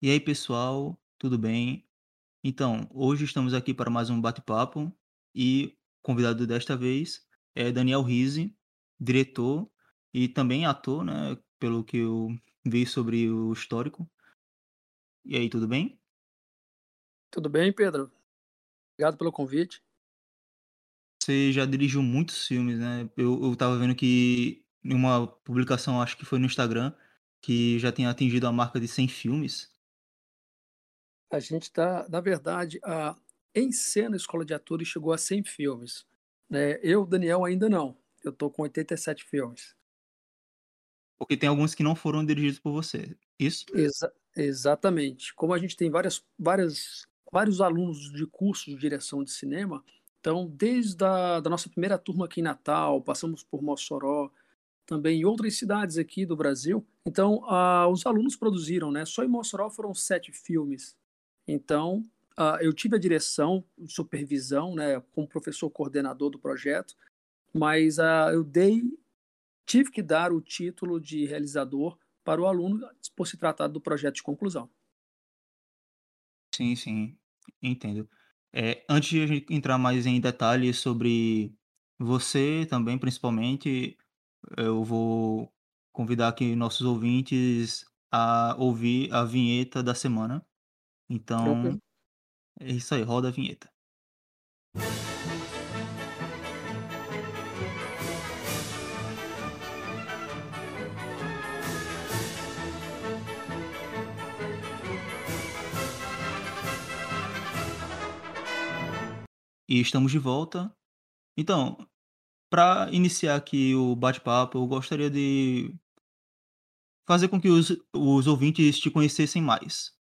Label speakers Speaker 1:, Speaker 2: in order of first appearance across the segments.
Speaker 1: E aí, pessoal, tudo bem? Então, hoje estamos aqui para mais um bate-papo e o convidado desta vez é Daniel Rize, diretor e também ator, né, pelo que eu vi sobre o histórico. E aí, tudo bem?
Speaker 2: Tudo bem, Pedro? Obrigado pelo convite.
Speaker 1: Você já dirigiu muitos filmes, né? Eu, eu tava vendo que em uma publicação, acho que foi no Instagram, que já tinha atingido a marca de 100 filmes.
Speaker 2: A gente está, na verdade, a Em Cena Escola de Atores chegou a 100 filmes. Né? Eu, Daniel, ainda não. Eu estou com 87 filmes.
Speaker 1: Porque tem alguns que não foram dirigidos por você. Isso?
Speaker 2: Exa exatamente. Como a gente tem várias, várias, vários alunos de cursos de direção de cinema, então, desde a da nossa primeira turma aqui em Natal, passamos por Mossoró, também em outras cidades aqui do Brasil. Então, ah, os alunos produziram, né? Só em Mossoró foram sete filmes. Então, uh, eu tive a direção, supervisão, né, como professor coordenador do projeto, mas uh, eu dei, tive que dar o título de realizador para o aluno por se tratar do projeto de conclusão.
Speaker 1: Sim, sim, entendo. É, antes de a gente entrar mais em detalhes sobre você também, principalmente, eu vou convidar aqui nossos ouvintes a ouvir a vinheta da semana. Então, é isso aí, roda a vinheta. E estamos de volta. Então, para iniciar aqui o bate-papo, eu gostaria de fazer com que os, os ouvintes te conhecessem mais.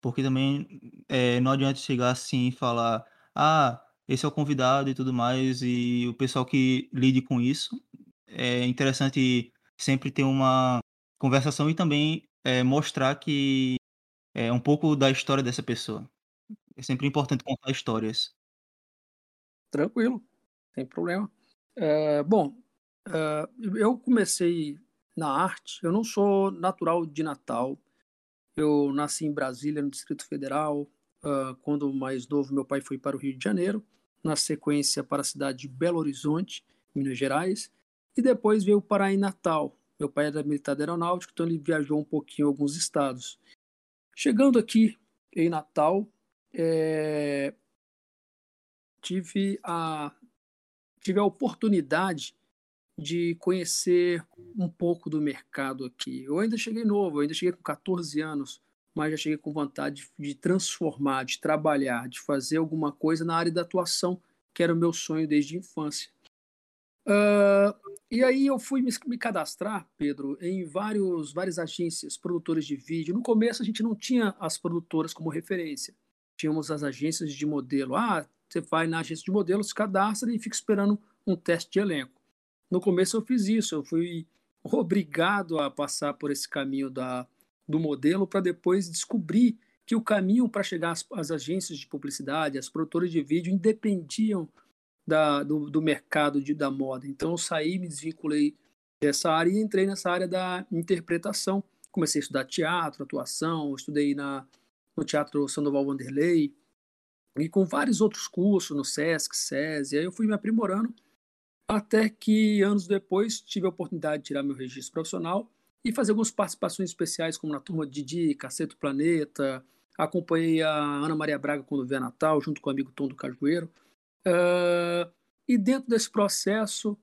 Speaker 1: Porque também é, não adianta chegar assim e falar, ah, esse é o convidado e tudo mais, e o pessoal que lide com isso. É interessante sempre ter uma conversação e também é, mostrar que é um pouco da história dessa pessoa. É sempre importante contar histórias.
Speaker 2: Tranquilo, sem problema. É, bom, é, eu comecei na arte, eu não sou natural de Natal, eu nasci em Brasília, no Distrito Federal. Uh, quando mais novo, meu pai foi para o Rio de Janeiro, na sequência para a cidade de Belo Horizonte, Minas Gerais, e depois veio parar em Natal. Meu pai era militar da aeronáutica, então ele viajou um pouquinho em alguns estados. Chegando aqui em Natal, é, tive a tive a oportunidade de conhecer um pouco do mercado aqui. Eu ainda cheguei novo, ainda cheguei com 14 anos, mas já cheguei com vontade de, de transformar, de trabalhar, de fazer alguma coisa na área da atuação, que era o meu sonho desde a infância. Uh, e aí eu fui me, me, cadastrar, Pedro, em vários, várias agências, produtoras de vídeo. No começo a gente não tinha as produtoras como referência. Tínhamos as agências de modelo. Ah, você vai na agência de modelo, se cadastra e fica esperando um teste de elenco. No começo eu fiz isso, eu fui obrigado a passar por esse caminho da, do modelo para depois descobrir que o caminho para chegar às, às, agências de publicidade, às produtoras de vídeo, independiam da, do, do mercado de, da moda. Então eu saí, me desvinculei dessa área e entrei nessa área da interpretação. Comecei a estudar teatro, atuação, estudei na, no Teatro Sandoval Vanderlei, e com vários outros cursos no SESC, SESI, aí eu fui me aprimorando, até que anos depois tive a oportunidade de tirar meu registro profissional e fazer algumas participações especiais, como na turma Didi, Cacete Planeta, acompanhei a Ana Maria Braga quando veio a Natal, junto com o amigo Tom do Cajueiro, uh, e dentro desse processo,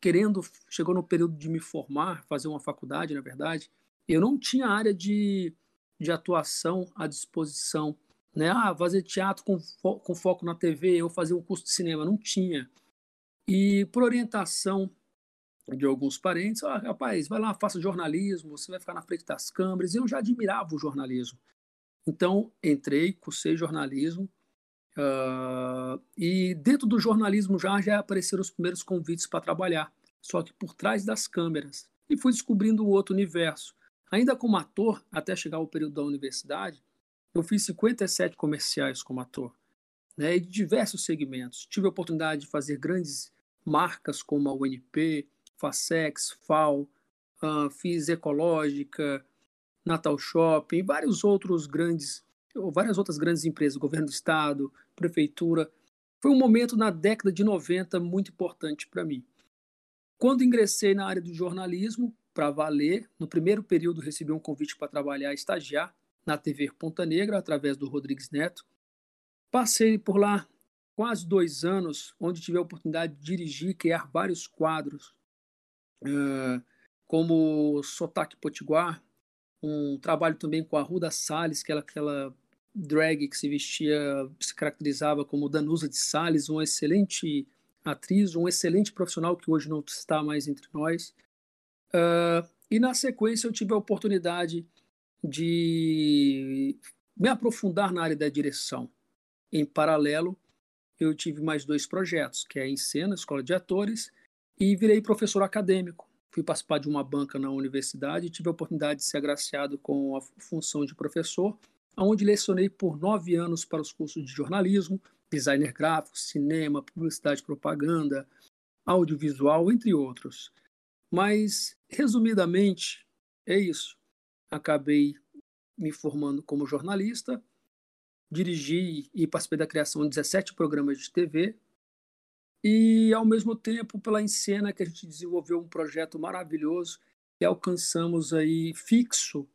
Speaker 2: querendo, chegou no período de me formar, fazer uma faculdade, na verdade, eu não tinha área de, de atuação à disposição né? Ah, fazer teatro com, fo com foco na TV ou fazer um curso de cinema. Não tinha. E por orientação de alguns parentes, ah, rapaz, vai lá, faça jornalismo, você vai ficar na frente das câmeras. Eu já admirava o jornalismo. Então, entrei, cursei jornalismo. Uh, e dentro do jornalismo já, já apareceram os primeiros convites para trabalhar, só que por trás das câmeras. E fui descobrindo o outro universo. Ainda como ator, até chegar ao período da universidade, eu fiz 57 comerciais como ator, né, de diversos segmentos. Tive a oportunidade de fazer grandes marcas como a UNP, Facex, FAO, uh, fiz Ecológica, Natal Shopping, vários outros grandes, ou várias outras grandes empresas, governo do estado, prefeitura. Foi um momento na década de 90 muito importante para mim. Quando ingressei na área do jornalismo, para valer, no primeiro período recebi um convite para trabalhar estagiar na TV Ponta Negra, através do Rodrigues Neto. Passei por lá quase dois anos, onde tive a oportunidade de dirigir e criar vários quadros, uh, como Sotaque Potiguar, um trabalho também com a Ruda Salles, que era aquela drag que se vestia, se caracterizava como Danusa de Salles, uma excelente atriz, um excelente profissional que hoje não está mais entre nós. Uh, e na sequência eu tive a oportunidade de me aprofundar na área da direção. Em paralelo, eu tive mais dois projetos, que é em cena, escola de atores, e virei professor acadêmico. Fui participar de uma banca na universidade e tive a oportunidade de ser agraciado com a função de professor, onde lecionei por nove anos para os cursos de jornalismo, designer gráfico, cinema, publicidade e propaganda, audiovisual, entre outros. Mas, resumidamente, é isso. Acabei me formando como jornalista, dirigi e participei da criação de 17 programas de TV, e, ao mesmo tempo, pela Encena, que a gente desenvolveu um projeto maravilhoso e alcançamos aí fixo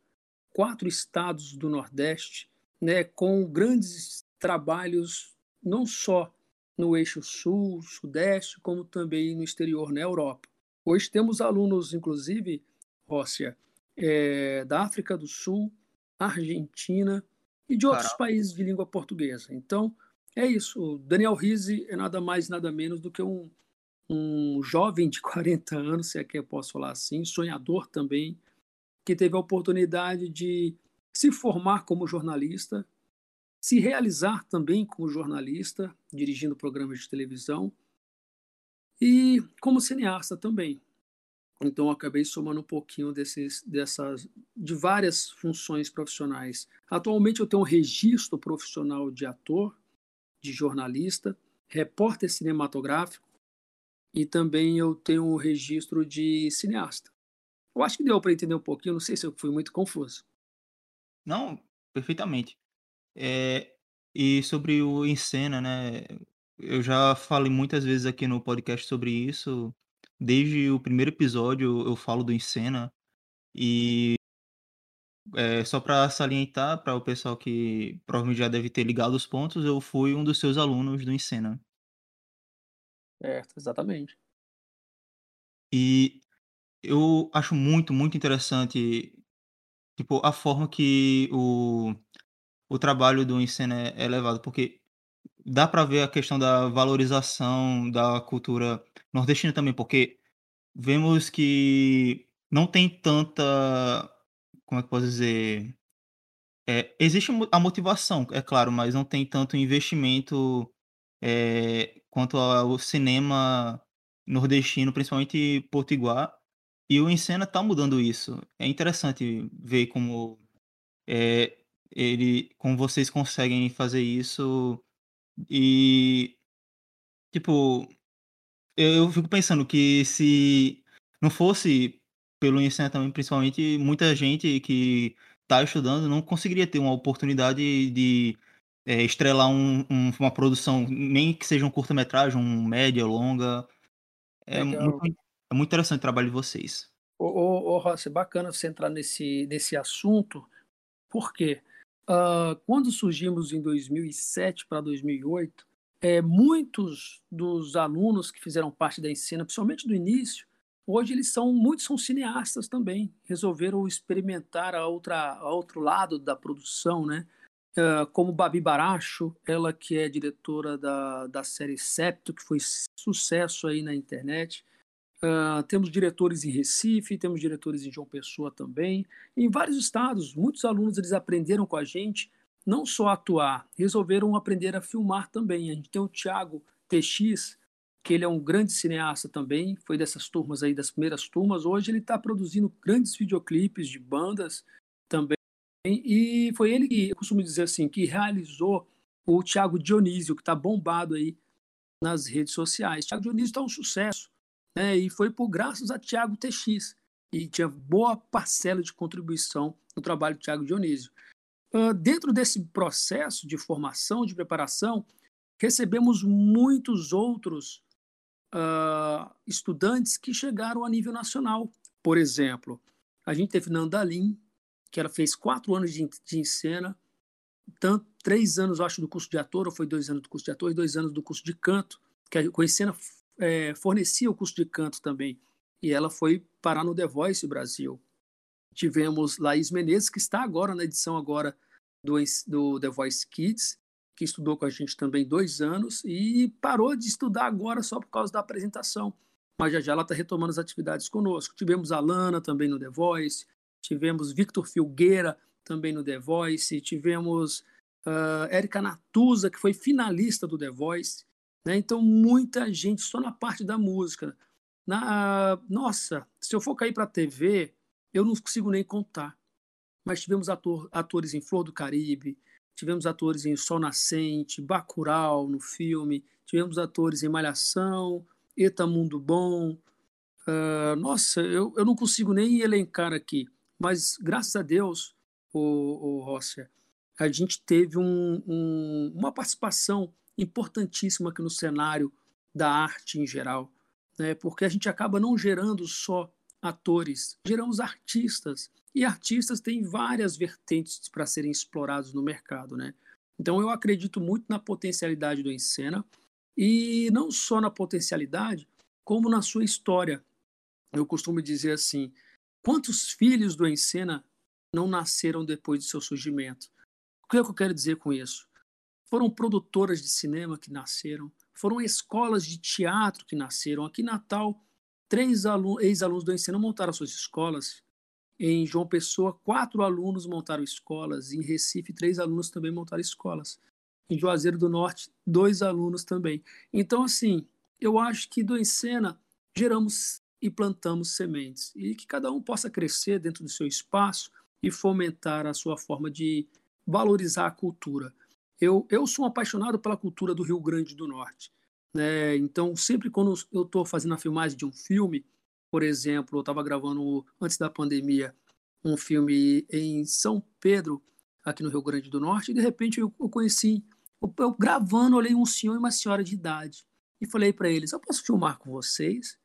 Speaker 2: quatro estados do Nordeste, né, com grandes trabalhos não só no eixo sul, sudeste, como também no exterior, na Europa. Hoje temos alunos, inclusive, Rócia, é, da África do Sul, Argentina e de outros Caramba. países de língua portuguesa. Então, é isso. O Daniel Rizzi é nada mais, nada menos do que um, um jovem de 40 anos, se é que eu posso falar assim, sonhador também, que teve a oportunidade de se formar como jornalista, se realizar também como jornalista, dirigindo programas de televisão, e como cineasta também. Então eu acabei somando um pouquinho desses, dessas, de várias funções profissionais. Atualmente eu tenho um registro profissional de ator, de jornalista, repórter cinematográfico e também eu tenho um registro de cineasta. Eu acho que deu para entender um pouquinho, não sei se eu fui muito confuso.
Speaker 1: Não, perfeitamente. É, e sobre o Encena, né? Eu já falei muitas vezes aqui no podcast sobre isso. Desde o primeiro episódio eu falo do Encena. E é, só para salientar para o pessoal que provavelmente já deve ter ligado os pontos, eu fui um dos seus alunos do Encena.
Speaker 2: Certo, exatamente.
Speaker 1: E eu acho muito, muito interessante tipo, a forma que o o trabalho do ensino é, é levado, porque dá para ver a questão da valorização da cultura nordestina também, porque vemos que não tem tanta, como é que posso dizer, é, existe a motivação, é claro, mas não tem tanto investimento é, quanto ao cinema nordestino, principalmente potiguar, e o Encena está mudando isso. É interessante ver como é, ele como vocês conseguem fazer isso e tipo eu fico pensando que se não fosse pelo ensino também principalmente muita gente que está estudando não conseguiria ter uma oportunidade de é, estrelar um, um, uma produção nem que seja um curta-metragem um média longa é muito, é muito interessante o trabalho de vocês
Speaker 2: ô, ô, ô Rossi, bacana você entrar nesse, nesse assunto por quê? Uh, quando surgimos em 2007 para 2008, é, muitos dos alunos que fizeram parte da ensina, principalmente do início, hoje eles são muitos são cineastas também, resolveram experimentar a outra a outro lado da produção, né? Uh, como Babi Baracho, ela que é diretora da, da série Septo, que foi sucesso aí na internet. Uh, temos diretores em Recife, temos diretores em João Pessoa também, em vários estados. Muitos alunos eles aprenderam com a gente não só atuar, resolveram aprender a filmar também. A gente tem o Thiago TX, que ele é um grande cineasta também, foi dessas turmas aí, das primeiras turmas. Hoje ele está produzindo grandes videoclipes de bandas também. E foi ele que, eu costumo dizer assim, que realizou o Thiago Dionísio, que está bombado aí nas redes sociais. Thiago Dionísio está um sucesso né? E foi por graças a Tiago TX. e tinha boa parcela de contribuição no trabalho do Tiago Dionísio. Dentro desse processo de formação, de preparação, recebemos muitos outros uh, estudantes que chegaram a nível nacional. Por exemplo, a gente teve Nandalim, que ela fez quatro anos de, de encena, tanto, três anos, acho, do curso de ator, ou foi dois anos do curso de ator e dois anos do curso de canto, que a Encena é, fornecia o curso de canto também. E ela foi parar no The Voice Brasil. Tivemos Laís Menezes, que está agora na edição agora do, do The Voice Kids, que estudou com a gente também dois anos e parou de estudar agora só por causa da apresentação. Mas já já ela está retomando as atividades conosco. Tivemos a Lana também no The Voice, tivemos Victor Filgueira também no The Voice, tivemos uh, Érica Natuza, que foi finalista do The Voice. Né? Então, muita gente só na parte da música. Na, uh, nossa, se eu for cair para a TV, eu não consigo nem contar. Mas tivemos ator, atores em Flor do Caribe, tivemos atores em Sol Nascente, Bacurau no filme, tivemos atores em Malhação, Eta Mundo Bom. Uh, nossa, eu, eu não consigo nem elencar aqui, mas graças a Deus, o, o a gente teve um, um, uma participação importantíssima aqui no cenário da arte em geral, né? porque a gente acaba não gerando só atores, geramos artistas, e artistas têm várias vertentes para serem explorados no mercado. Né? Então eu acredito muito na potencialidade do Encena, e não só na potencialidade, como na sua história. Eu costumo dizer assim, quantos filhos do Encena não nasceram depois do seu surgimento? O que, é que eu quero dizer com isso? Foram produtoras de cinema que nasceram, foram escolas de teatro que nasceram. Aqui em Natal, três ex-alunos do ensino montaram suas escolas. Em João Pessoa, quatro alunos montaram escolas. Em Recife, três alunos também montaram escolas. Em Juazeiro do Norte, dois alunos também. Então, assim, eu acho que do Encena geramos e plantamos sementes. E que cada um possa crescer dentro do seu espaço e fomentar a sua forma de valorizar a cultura. Eu, eu sou um apaixonado pela cultura do Rio Grande do Norte. Né? Então, sempre quando eu estou fazendo a filmagem de um filme, por exemplo, eu estava gravando antes da pandemia um filme em São Pedro, aqui no Rio Grande do Norte, e de repente eu, eu conheci, eu, eu, gravando, olhei um senhor e uma senhora de idade e falei para eles: Eu posso filmar com vocês?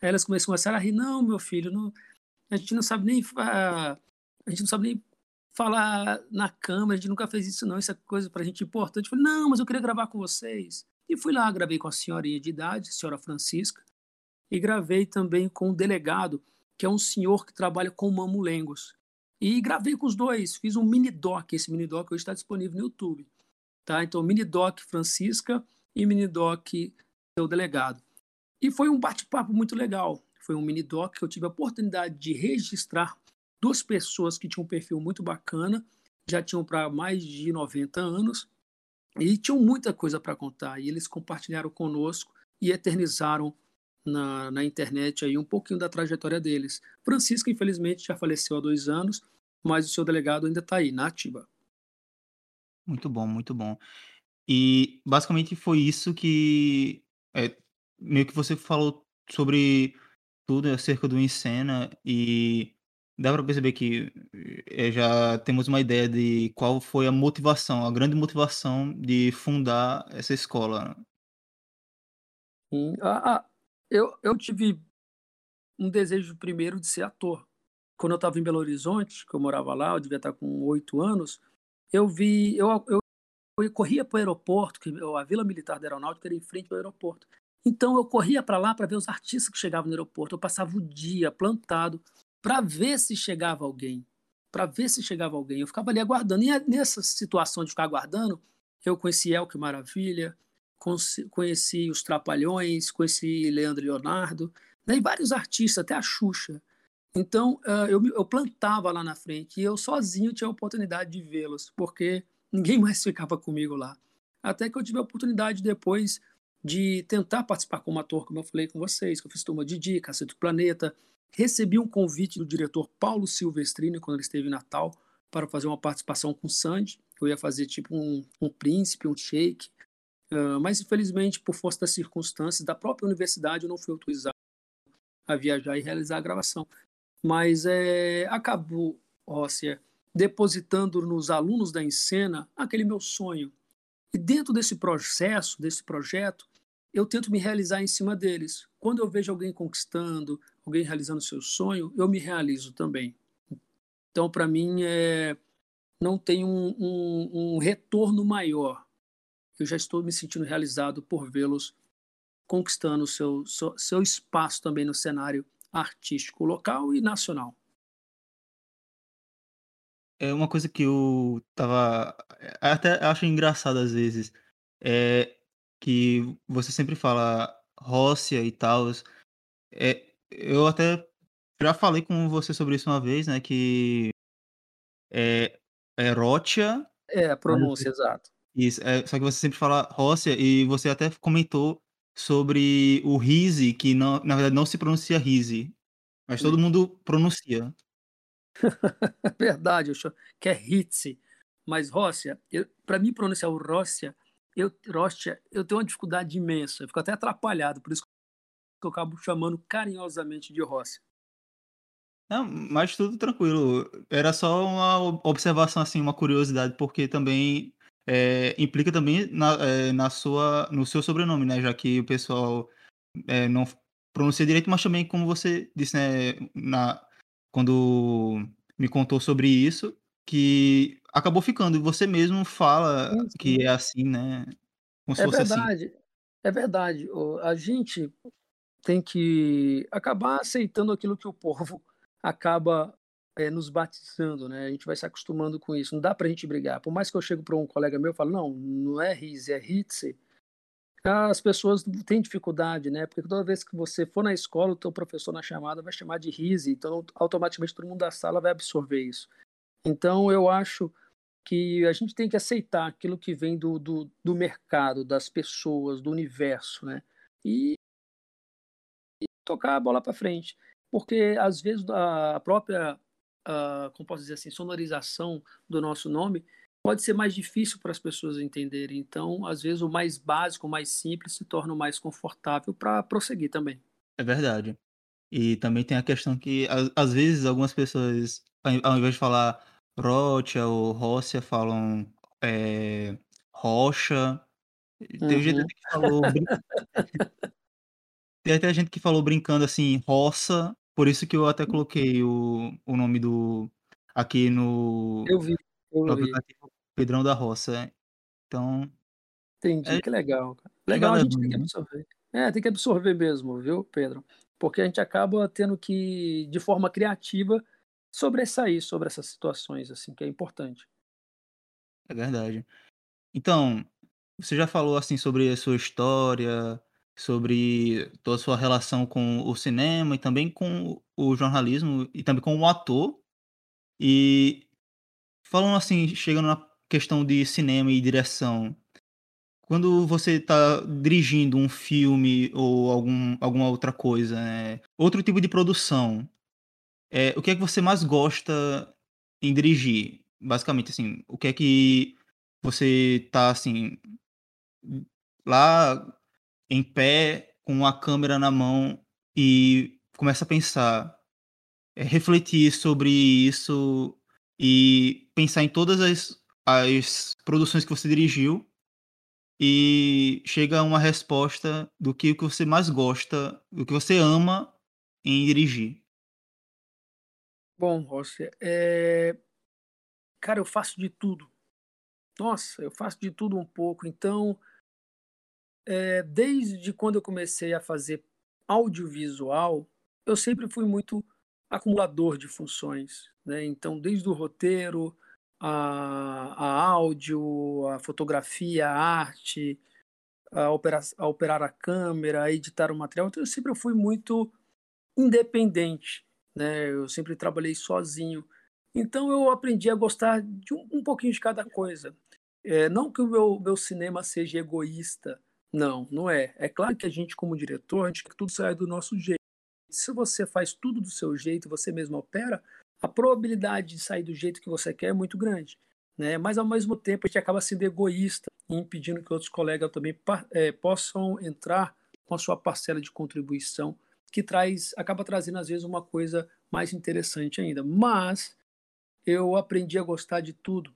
Speaker 2: Aí elas começaram a rir: Não, meu filho, não, a gente não sabe nem. a gente não sabe nem falar na câmera, a gente nunca fez isso não, isso é coisa pra gente importante. Eu falei, não, mas eu queria gravar com vocês. E fui lá, gravei com a senhorinha de idade, a senhora Francisca, e gravei também com o delegado, que é um senhor que trabalha com mamulengos. E gravei com os dois, fiz um mini doc, esse mini doc hoje está disponível no YouTube. Tá? Então, mini doc Francisca e mini doc seu delegado. E foi um bate-papo muito legal. Foi um mini doc que eu tive a oportunidade de registrar duas pessoas que tinham um perfil muito bacana, já tinham para mais de 90 anos e tinham muita coisa para contar. E eles compartilharam conosco e eternizaram na, na internet aí um pouquinho da trajetória deles. Francisco, infelizmente, já faleceu há dois anos, mas o seu delegado ainda está aí, na ativa.
Speaker 1: Muito bom, muito bom. E basicamente foi isso que é, meio que você falou sobre tudo acerca do Encena e dá para perceber que é, já temos uma ideia de qual foi a motivação, a grande motivação de fundar essa escola.
Speaker 2: Ah, eu, eu tive um desejo primeiro de ser ator. Quando eu estava em Belo Horizonte, que eu morava lá, eu devia estar com oito anos, eu vi, eu, eu, eu corria para o aeroporto, que a Vila Militar da Aeronáutica era em frente ao aeroporto. Então eu corria para lá para ver os artistas que chegavam no aeroporto. Eu passava o dia plantado para ver se chegava alguém, para ver se chegava alguém. Eu ficava ali aguardando. E nessa situação de ficar aguardando, eu conheci Elke Maravilha, conheci os Trapalhões, conheci Leandro Leonardo, né, e vários artistas, até a Xuxa. Então, eu, eu plantava lá na frente e eu sozinho tinha a oportunidade de vê-los, porque ninguém mais ficava comigo lá. Até que eu tive a oportunidade depois de tentar participar como ator, como eu falei com vocês, que eu fiz Turma Didi, Cacete do Planeta, Recebi um convite do diretor Paulo Silvestrini, quando ele esteve em Natal, para fazer uma participação com o Sandy. Eu ia fazer tipo um, um príncipe, um shake. Uh, mas, infelizmente, por força das circunstâncias da própria universidade, eu não fui autorizado a viajar e realizar a gravação. mas é, acabou, Rócia, depositando nos alunos da Encena aquele meu sonho. E dentro desse processo, desse projeto, eu tento me realizar em cima deles. Quando eu vejo alguém conquistando, alguém realizando seu sonho, eu me realizo também. Então, para mim, é, não tem um, um, um retorno maior. Eu já estou me sentindo realizado por vê-los conquistando seu, seu, seu espaço também no cenário artístico local e nacional.
Speaker 1: É uma coisa que eu tava. Até acho engraçado às vezes. É que você sempre fala Róssia e tal. É, eu até já falei com você sobre isso uma vez, né? Que é, é Rótia.
Speaker 2: É, a pronúncia, exato.
Speaker 1: Isso, é, só que você sempre fala Róssia e você até comentou sobre o Rise, que não, na verdade não se pronuncia Rise, mas todo mundo pronuncia.
Speaker 2: Verdade, eu chamo, que é Hitze. Mas Róssia, para mim pronunciar o Róssia, eu, Róssia, eu tenho uma dificuldade imensa. Eu fico até atrapalhado, por isso que eu acabo chamando carinhosamente de Róssia.
Speaker 1: Não, mas tudo tranquilo. Era só uma observação, assim, uma curiosidade, porque também é, implica também na, é, na sua, no seu sobrenome, né? Já que o pessoal é, não pronuncia direito, mas também, como você disse, né? Na, quando me contou sobre isso, que acabou ficando. E você mesmo fala sim, sim. que é assim, né?
Speaker 2: Como se é fosse assim. verdade. Assim. É verdade. A gente tem que acabar aceitando aquilo que o povo acaba é, nos batizando, né? A gente vai se acostumando com isso. Não dá para a gente brigar. Por mais que eu chego para um colega meu e falo, não, não é Riz, é Hitze, as pessoas têm dificuldade, né? Porque toda vez que você for na escola, o teu professor na chamada vai chamar de Rize, então automaticamente todo mundo da sala vai absorver isso. Então eu acho que a gente tem que aceitar aquilo que vem do, do, do mercado, das pessoas, do universo, né? E, e tocar a bola para frente. Porque às vezes a própria, a, como posso dizer assim, sonorização do nosso nome pode ser mais difícil para as pessoas entenderem. Então, às vezes, o mais básico, o mais simples se torna o mais confortável para prosseguir também.
Speaker 1: É verdade. E também tem a questão que, às vezes, algumas pessoas, ao invés de falar Rocha ou Rócia, falam é, Rocha. Tem uhum. gente que falou. tem até gente que falou brincando assim, roça. Por isso que eu até coloquei o, o nome do. Aqui no.
Speaker 2: Eu vi. Eu
Speaker 1: no Pedrão da Roça. Então.
Speaker 2: Entendi, é, que legal. Legal, a gente tem que né? absorver. É, tem que absorver mesmo, viu, Pedro? Porque a gente acaba tendo que, de forma criativa, sobressair sobre essas situações, assim, que é importante.
Speaker 1: É verdade. Então, você já falou, assim, sobre a sua história, sobre toda a sua relação com o cinema e também com o jornalismo e também com o ator. E falando assim, chegando na questão de cinema e direção, quando você está dirigindo um filme ou algum, alguma outra coisa, né? outro tipo de produção, é, o que é que você mais gosta em dirigir? Basicamente, assim, o que é que você está assim, lá em pé, com a câmera na mão e começa a pensar, é, refletir sobre isso e pensar em todas as, as produções que você dirigiu e chega a uma resposta do que, o que você mais gosta, do que você ama em dirigir.
Speaker 2: Bom, Rossi, é... cara, eu faço de tudo. Nossa, eu faço de tudo um pouco. Então, é, desde quando eu comecei a fazer audiovisual, eu sempre fui muito acumulador de funções. Né? Então, desde o roteiro, a, a áudio, a fotografia, a arte, a operar, a operar a câmera, a editar o material. Então, eu sempre fui muito independente. Né? Eu sempre trabalhei sozinho. Então, eu aprendi a gostar de um, um pouquinho de cada coisa. É, não que o meu, meu cinema seja egoísta, não, não é. É claro que a gente, como diretor, a gente quer que tudo saia do nosso jeito. Se você faz tudo do seu jeito, você mesmo opera, a probabilidade de sair do jeito que você quer é muito grande. Né? Mas, ao mesmo tempo, a gente acaba sendo egoísta e impedindo que outros colegas também é, possam entrar com a sua parcela de contribuição que traz, acaba trazendo às vezes uma coisa mais interessante ainda. Mas eu aprendi a gostar de tudo,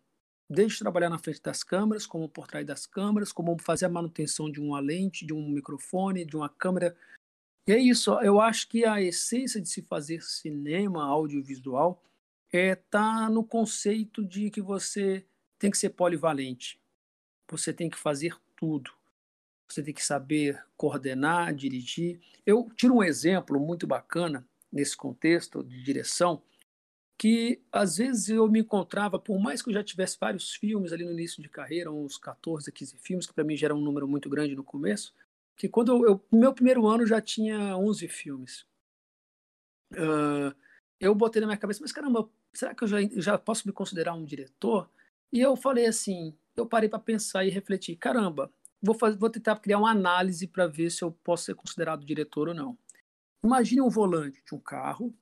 Speaker 2: desde trabalhar na frente das câmeras, como por trás das câmeras, como fazer a manutenção de uma lente, de um microfone, de uma câmera. É isso, eu acho que a essência de se fazer cinema audiovisual é tá no conceito de que você tem que ser polivalente. Você tem que fazer tudo. Você tem que saber coordenar, dirigir. Eu tiro um exemplo muito bacana nesse contexto de direção, que às vezes eu me encontrava, por mais que eu já tivesse vários filmes ali no início de carreira, uns 14, 15 filmes, que para mim já era um número muito grande no começo, que quando eu, no meu primeiro ano já tinha 11 filmes. Uh, eu botei na minha cabeça, mas caramba, será que eu já, já posso me considerar um diretor? E eu falei assim, eu parei para pensar e refletir, caramba, vou, fazer, vou tentar criar uma análise para ver se eu posso ser considerado diretor ou não. Imagine um volante de um carro,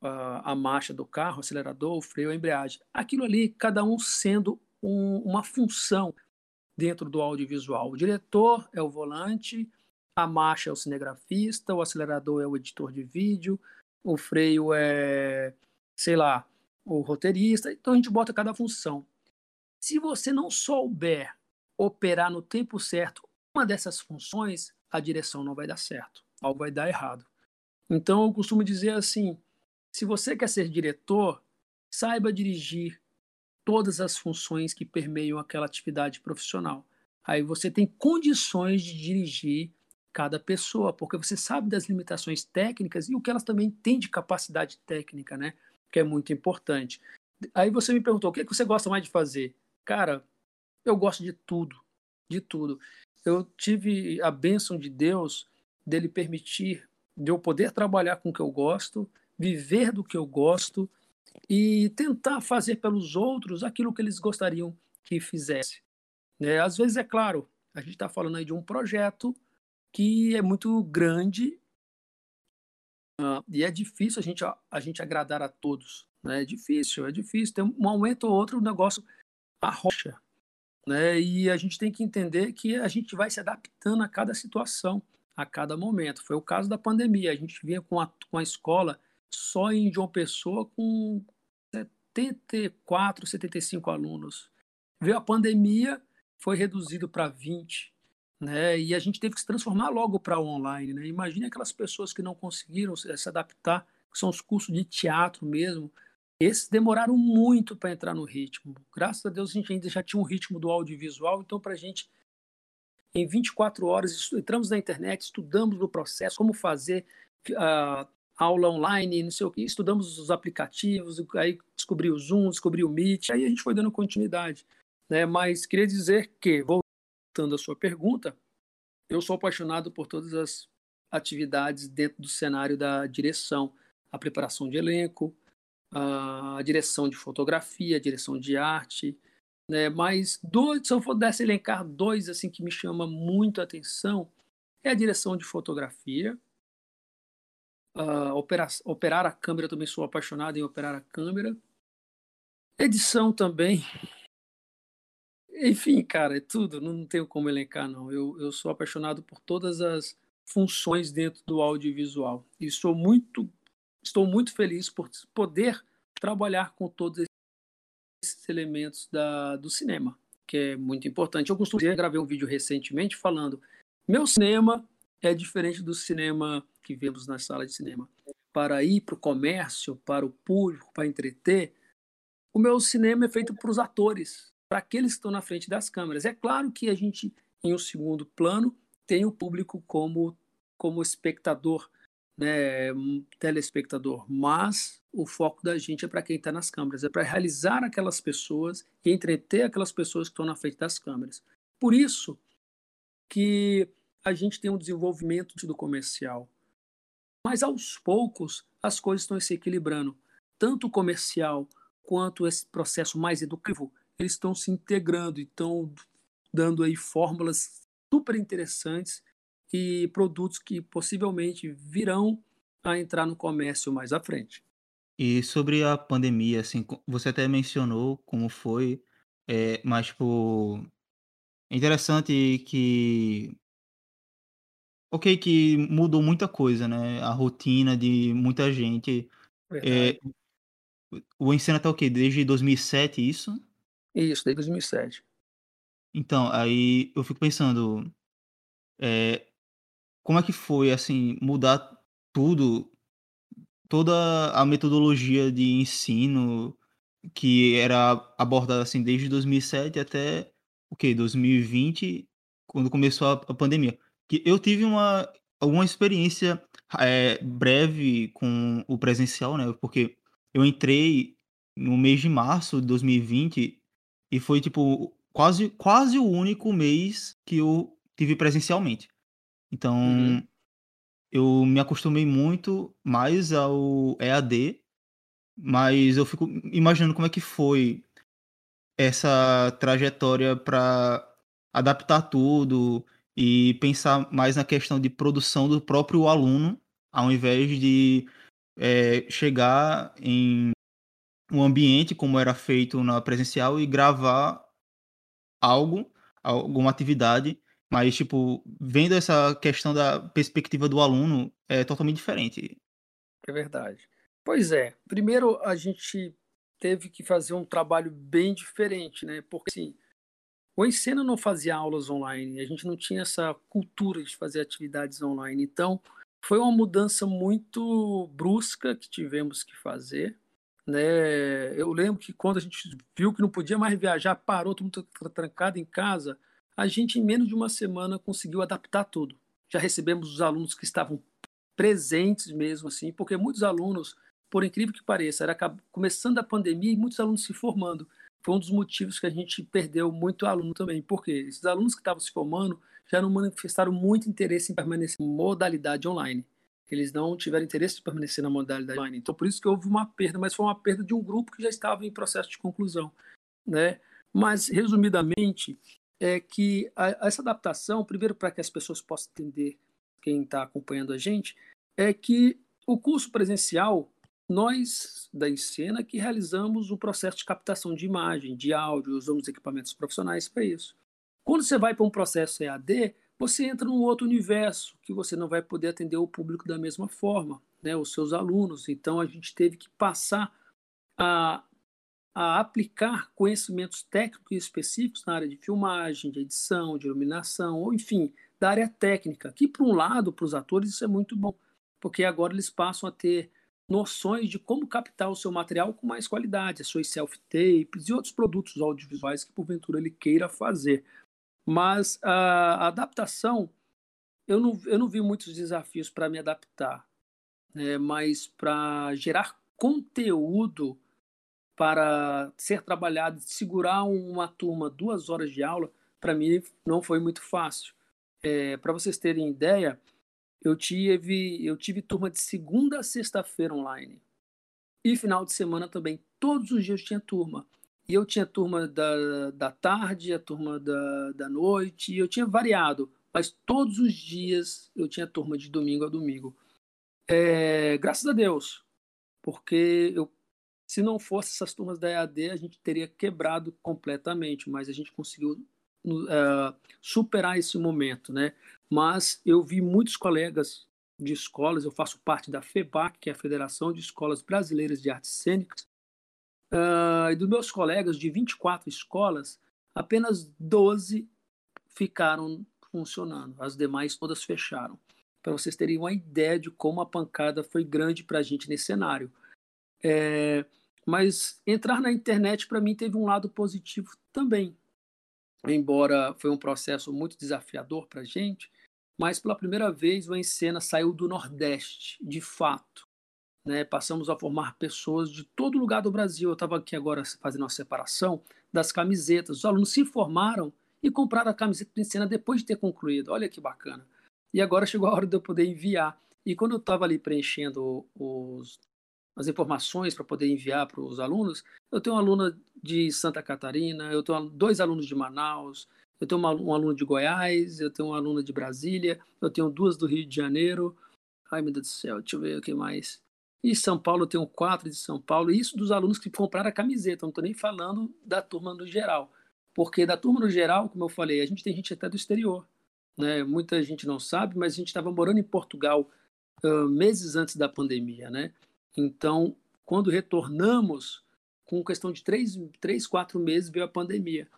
Speaker 2: a, a marcha do carro, o acelerador, o freio, a embreagem. Aquilo ali, cada um sendo um, uma função dentro do audiovisual. O diretor é o volante, a marcha é o cinegrafista, o acelerador é o editor de vídeo, o freio é, sei lá, o roteirista. Então a gente bota cada função. Se você não souber operar no tempo certo uma dessas funções, a direção não vai dar certo, algo vai dar errado. Então eu costumo dizer assim: se você quer ser diretor, saiba dirigir todas as funções que permeiam aquela atividade profissional. Aí você tem condições de dirigir cada pessoa, porque você sabe das limitações técnicas e o que elas também têm de capacidade técnica, né? Que é muito importante. Aí você me perguntou, o que, é que você gosta mais de fazer? Cara, eu gosto de tudo, de tudo. Eu tive a bênção de Deus dele permitir de eu poder trabalhar com o que eu gosto, viver do que eu gosto e tentar fazer pelos outros aquilo que eles gostariam que fizesse. É, às vezes, é claro, a gente está falando aí de um projeto que é muito grande uh, e é difícil a gente, a, a gente agradar a todos. Né? É difícil, é difícil. Tem um momento ou outro o negócio arrocha. Né? E a gente tem que entender que a gente vai se adaptando a cada situação, a cada momento. Foi o caso da pandemia. A gente vinha com a, com a escola só em João Pessoa com 74, 75 alunos. Veio a pandemia, foi reduzido para 20, né? E a gente teve que se transformar logo para online, né? Aquelas pessoas que não conseguiram se adaptar, que são os cursos de teatro mesmo. Esses demoraram muito para entrar no ritmo. Graças a Deus a gente ainda já tinha um ritmo do audiovisual, então para a gente em 24 horas entramos na internet, estudamos o processo, como fazer, uh, aula online, não sei o que, estudamos os aplicativos, aí descobri o Zoom, descobri o Meet, aí a gente foi dando continuidade. Né? Mas queria dizer que, voltando à sua pergunta, eu sou apaixonado por todas as atividades dentro do cenário da direção, a preparação de elenco, a direção de fotografia, a direção de arte, né? Mas dois, se eu pudesse elencar dois assim que me chama muito a atenção, é a direção de fotografia, Uh, operar, operar a câmera, também sou apaixonado em operar a câmera. Edição também. Enfim, cara, é tudo, não tenho como elencar, não. Eu, eu sou apaixonado por todas as funções dentro do audiovisual. E sou muito, estou muito feliz por poder trabalhar com todos esses elementos da, do cinema, que é muito importante. Eu costumo dizer, gravei um vídeo recentemente falando: meu cinema é diferente do cinema que vemos na sala de cinema. Para ir para o comércio, para o público, para entreter, o meu cinema é feito para os atores, para aqueles que estão na frente das câmeras. É claro que a gente, em um segundo plano, tem o público como, como espectador, né, telespectador, mas o foco da gente é para quem está nas câmeras, é para realizar aquelas pessoas e entreter aquelas pessoas que estão na frente das câmeras. Por isso que a gente tem um desenvolvimento do comercial. Mas aos poucos as coisas estão se equilibrando. Tanto o comercial quanto esse processo mais educativo, eles estão se integrando e estão dando aí fórmulas super interessantes e produtos que possivelmente virão a entrar no comércio mais à frente.
Speaker 1: E sobre a pandemia, assim, você até mencionou como foi, é, mas tipo, é interessante que ok que mudou muita coisa, né, a rotina de muita gente. Eh, o Ensena tá o quê? Desde 2007, isso?
Speaker 2: Isso, desde 2007.
Speaker 1: Então, aí eu fico pensando, eh, como é que foi, assim, mudar tudo, toda a metodologia de ensino que era abordada, assim, desde 2007 até o quê? 2020, quando começou a a pandemia. Que eu tive uma alguma experiência, eh, breve com o presencial, né, porque eu entrei no mês de março de 2020 e foi, tipo, quase quase o único mês que eu tive presencialmente.
Speaker 2: Uhum.
Speaker 1: Então, eu me acostumei muito mais ao EAD, mas eu fico imaginando como é que foi essa trajetória pra adaptar tudo e pensar mais na questão de produção do próprio aluno, ao invés de, eh, chegar em um ambiente como era feito na presencial e gravar algo, alguma atividade, mas, tipo, vendo essa questão da perspectiva do aluno, é totalmente diferente.
Speaker 2: É verdade. Pois é, primeiro a gente teve que fazer um trabalho bem diferente, né, porque, assim, o Ensena não fazia aulas online, a gente não tinha essa cultura de fazer atividades online, então foi uma mudança muito brusca que tivemos que fazer, né. Eu lembro que quando a gente viu que não podia mais viajar, parou, todo mundo tra trancado em casa, a gente em menos de uma semana conseguiu adaptar tudo. Já recebemos os alunos que estavam presentes mesmo, assim, porque muitos alunos, por incrível que pareça, era começando a pandemia e muitos alunos se formando. Foi um dos motivos que a gente perdeu muito aluno também, porque esses alunos que estavam se formando já não manifestaram muito interesse em permanecer em modalidade online. Eles não tiveram interesse de permanecer na modalidade online, então por isso que houve uma perda, mas foi uma perda de um grupo que já estava em processo de conclusão, né. Mas resumidamente, é que a essa adaptação, primeiro para que as pessoas possam entender, quem está acompanhando a gente, é que o curso presencial, nós da Ensena que realizamos o processo de captação de imagem, de áudio, usamos equipamentos profissionais para isso. Quando você vai para um processo EAD, você entra num outro universo, que você não vai poder atender o público da mesma forma, né, os seus alunos, então a gente teve que passar a a aplicar conhecimentos técnicos específicos na área de filmagem, de edição, de iluminação, ou enfim, da área técnica, que por um lado, para os atores isso é muito bom, porque agora eles passam a ter noções de como captar o seu material com mais qualidade, as suas self tapes e outros produtos audiovisuais que porventura ele queira fazer. Mas a adaptação, eu não eu não vi muitos desafios para me adaptar, né, mas para gerar conteúdo para ser trabalhado, segurar uma turma 2 horas de aula, para mim não foi muito fácil. Eh, para vocês terem ideia, eu tive eu tive turma de segunda a sexta-feira online. E final de semana também, todos os dias tinha turma. E eu tinha turma da da tarde, a turma da da noite, eu tinha variado, mas todos os dias eu tinha turma de domingo a domingo. Eh, graças a Deus, porque eu se não fosse essas turmas da EAD, a gente teria quebrado completamente, mas a gente conseguiu hã, superar esse momento, né. Mas eu vi muitos colegas de escolas, eu faço parte da FEBAC, que é a Federação de Escolas Brasileiras de Artes Cênicas, hã, e dos meus colegas de 24 escolas, apenas 12 ficaram funcionando, as demais todas fecharam. Para vocês terem uma ideia de como a pancada foi grande para a gente nesse cenário. Eh, mas entrar na internet para mim teve um lado positivo também. Embora foi um processo muito desafiador para a gente, mas pela primeira vez o Ensena saiu do nordeste, de fato, né, passamos a formar pessoas de todo lugar do Brasil. Eu estava aqui agora fazendo uma separação das camisetas, os alunos se formaram e compraram a camiseta do Ensena depois de ter concluído, olha que bacana. E agora chegou a hora de eu poder enviar. E quando eu estava ali preenchendo os as informações para poder enviar para os alunos, eu tenho uma aluna de Santa Catarina, eu tenho 2 alunos de Manaus, eu tenho uma um aluno de Goiás, eu tenho uma aluna de Brasília, eu tenho 2 do Rio de Janeiro. Ai meu Deus do céu, deixa eu ver o que mais. E São Paulo eu tenho 4 de São Paulo, isso dos alunos que compraram a camiseta, não estou nem falando da turma no geral. Porque da turma no geral, como eu falei, a gente tem gente até do exterior, né? Muita gente não sabe, mas a gente estava morando em Portugal uh, meses antes da pandemia, né? Então, quando retornamos, com questão de três, três quatro meses, veio a pandemia.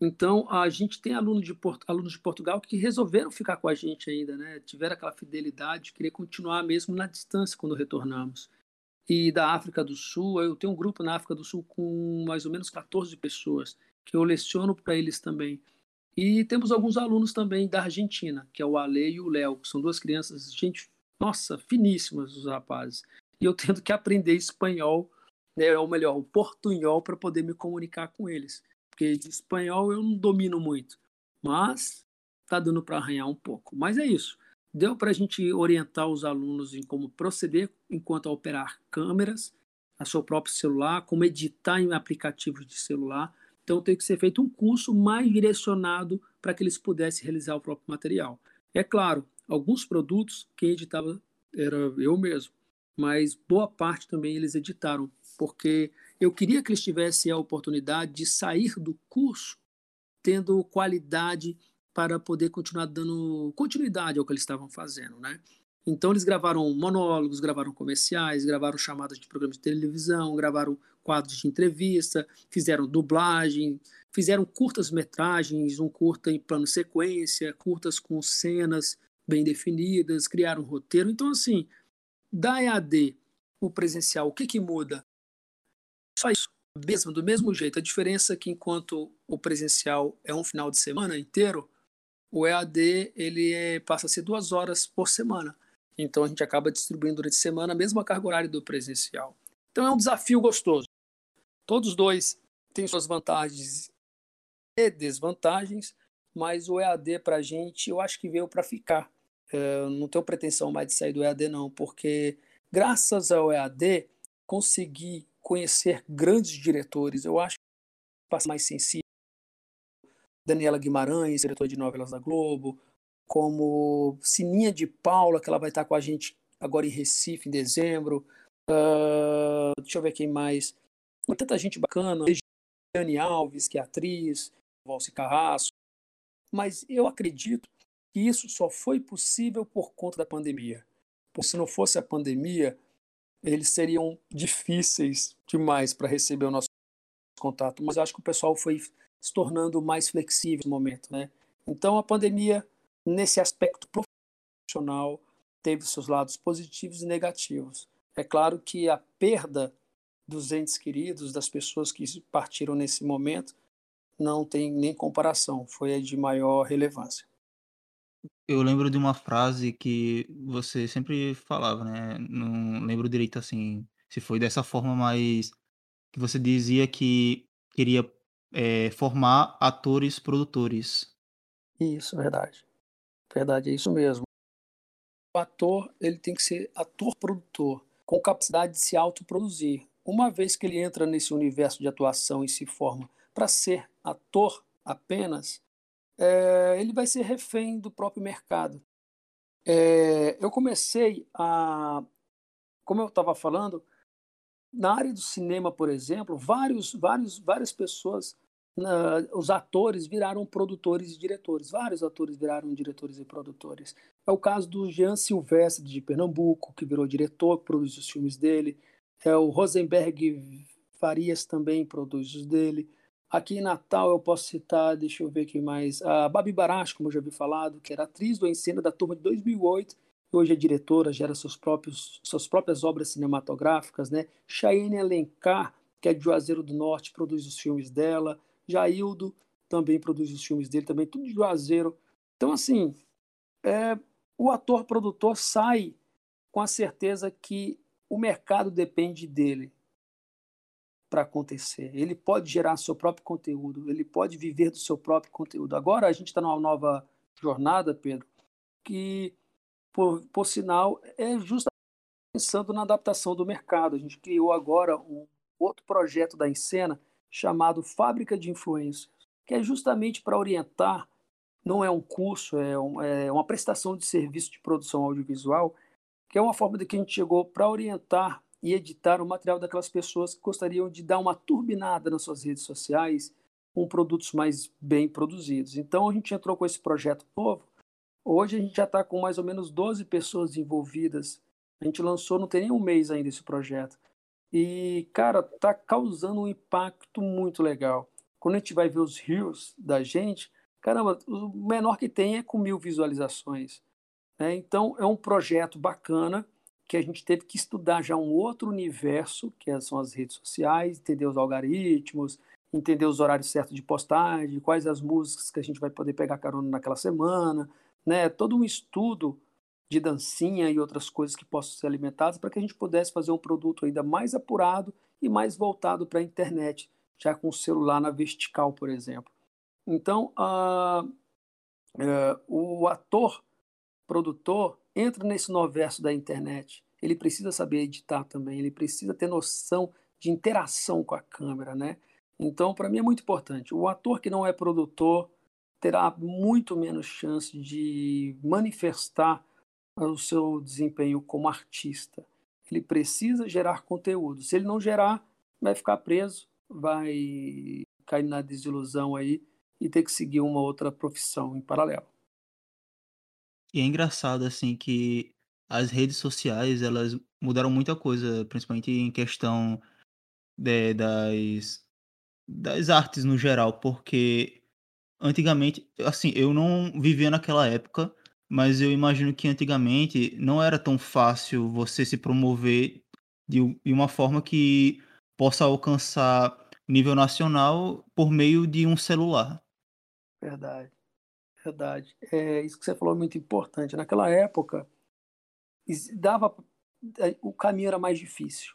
Speaker 2: Então, a gente tem aluno de alunos de Portugal que resolveram ficar com a gente ainda, né? Tiveram aquela fidelidade, querer continuar mesmo na distância quando retornamos. E da África do Sul, eu tenho um grupo na África do Sul com mais ou menos 14 pessoas, que eu leciono para eles também. E temos alguns alunos também da Argentina, que é o Ale e o Léo, que são duas crianças, gente, nossa, finíssimas os rapazes. E eu tendo que aprender espanhol, né, ou melhor, o portunhol para poder me comunicar com eles. Porque de espanhol eu não domino muito, mas tá dando para arranhar um pouco. Mas é isso. Deu para a gente orientar os alunos em como proceder enquanto a operar câmeras, a seu próprio celular, como editar em aplicativos de celular, então tem que ser feito um curso mais direcionado para que eles pudessem realizar o próprio material. É claro, alguns produtos quem editava era eu mesmo, mas boa parte também eles editaram, porque eu queria que eles tivessem a oportunidade de sair do curso tendo qualidade para poder continuar dando continuidade ao que eles estavam fazendo, né? Então eles gravaram monólogos, gravaram comerciais, gravaram chamadas de programas de televisão, gravaram quadros de entrevista, fizeram dublagem, fizeram curtas metragens, um curta em plano sequência, curtas com cenas bem definidas, criaram um roteiro. Então assim, da EAD o presencial, o que que muda? Só isso, mesmo do mesmo jeito. A diferença é que enquanto o presencial é um final de semana inteiro, o EAD ele é, passa a ser duas horas por semana. Então a gente acaba distribuindo durante a semana a mesma carga horária do presencial. Então é um desafio gostoso. Todos os dois têm suas vantagens e desvantagens, mas o EAD para a gente eu acho que veio para ficar. Eu não tenho pretensão mais de sair do EAD não, porque graças ao EAD consegui conhecer grandes diretores. Eu acho que mais sensível. Daniela Guimarães, diretora de novelas da Globo, como Sininha de Paula, que ela vai estar com a gente agora em Recife, em dezembro. Uh, deixa eu ver quem mais. Tanta gente bacana. Regiane Alves, que é atriz, Valci Carrasco. Mas eu acredito que isso só foi possível por conta da pandemia. Porque se não fosse a pandemia, eles seriam difíceis demais para receber o nosso contato. Mas acho que o pessoal foi se tornando mais flexível no momento, né? Então a pandemia nesse aspecto profissional, teve seus lados positivos e negativos. É claro que a perda dos entes queridos, das pessoas que partiram nesse momento, não tem nem comparação, foi a de maior relevância.
Speaker 1: Eu lembro de uma frase que você sempre falava, né? Não lembro direito assim, se foi dessa forma, mas que você dizia que queria é, formar atores produtores.
Speaker 2: Isso, verdade. Verdade, é isso mesmo. O ator ele tem que ser ator-produtor, com capacidade de se autoproduzir. Uma vez que ele entra nesse universo de atuação e se forma para ser ator apenas, é, ele vai ser refém do próprio mercado. É, eu comecei a, como eu estava falando, na área do cinema, por exemplo, vários, vários, várias pessoas os atores viraram produtores e diretores. Vários atores viraram diretores e produtores. É o caso do Jean Silvestre de Pernambuco, que virou diretor, produz os filmes dele. É o Rosenberg Farias também produz os dele. Aqui em Natal eu posso citar, deixa eu ver quem mais, a Babi Baracho, como eu já vi falado, que era atriz do Encena da turma de 2008, hoje é diretora, gera seus próprios, suas próprias obras cinematográficas, né? Cheyenne Alencar, que é de Juazeiro do Norte, produz os filmes dela. Jaildo também produz os filmes dele, também tudo de Juazeiro. Então, assim, é, o ator-produtor sai com a certeza que o mercado depende dele para acontecer. Ele pode gerar seu próprio conteúdo, ele pode viver do seu próprio conteúdo. Agora a gente está numa nova jornada, Pedro, que, por, por sinal, é justamente pensando na adaptação do mercado. A gente criou agora um outro projeto da Encena, chamado Fábrica de Influências, que é justamente para orientar, não é um curso, é, um, é, uma prestação de serviço de produção audiovisual, que é uma forma de que a gente chegou para orientar e editar o material daquelas pessoas que gostariam de dar uma turbinada nas suas redes sociais com produtos mais bem produzidos. Então a gente entrou com esse projeto novo Hoje a gente já está com mais ou menos 12 pessoas envolvidas. A gente lançou, não tem nem um mês ainda esse projeto. E, cara, tá causando um impacto muito legal. Quando a gente vai ver os rios da gente, caramba, o menor que tem é com mil visualizações. Né? Então, é um projeto bacana que a gente teve que estudar já um outro universo, que são as redes sociais, entender os algoritmos, entender os horários certos de postagem, quais as músicas que a gente vai poder pegar carona naquela semana, né? Todo um estudo de dancinha e outras coisas que possam ser alimentadas para que a gente pudesse fazer um produto ainda mais apurado e mais voltado para a internet, já com o celular na vertical, por exemplo. Então, uh, uh, o ator, produtor, entra nesse noverso da internet. Ele precisa saber editar também, ele precisa ter noção de interação com a câmera, né? Então, para mim é muito importante. O ator que não é produtor terá muito menos chance de manifestar o seu desempenho como artista. Ele precisa gerar conteúdo. Se ele não gerar, vai ficar preso, vai cair na desilusão aí e ter que seguir uma outra profissão em paralelo.
Speaker 1: E é engraçado assim que as redes sociais elas mudaram muita coisa, principalmente em questão de, das das artes no geral, porque antigamente, assim, eu não vivia naquela época, mas eu imagino que antigamente não era tão fácil você se promover de, de uma forma que possa alcançar nível nacional por meio de um celular.
Speaker 2: Verdade, verdade. É, isso que você falou é muito importante. Naquela época, dava é, o caminho era mais difícil.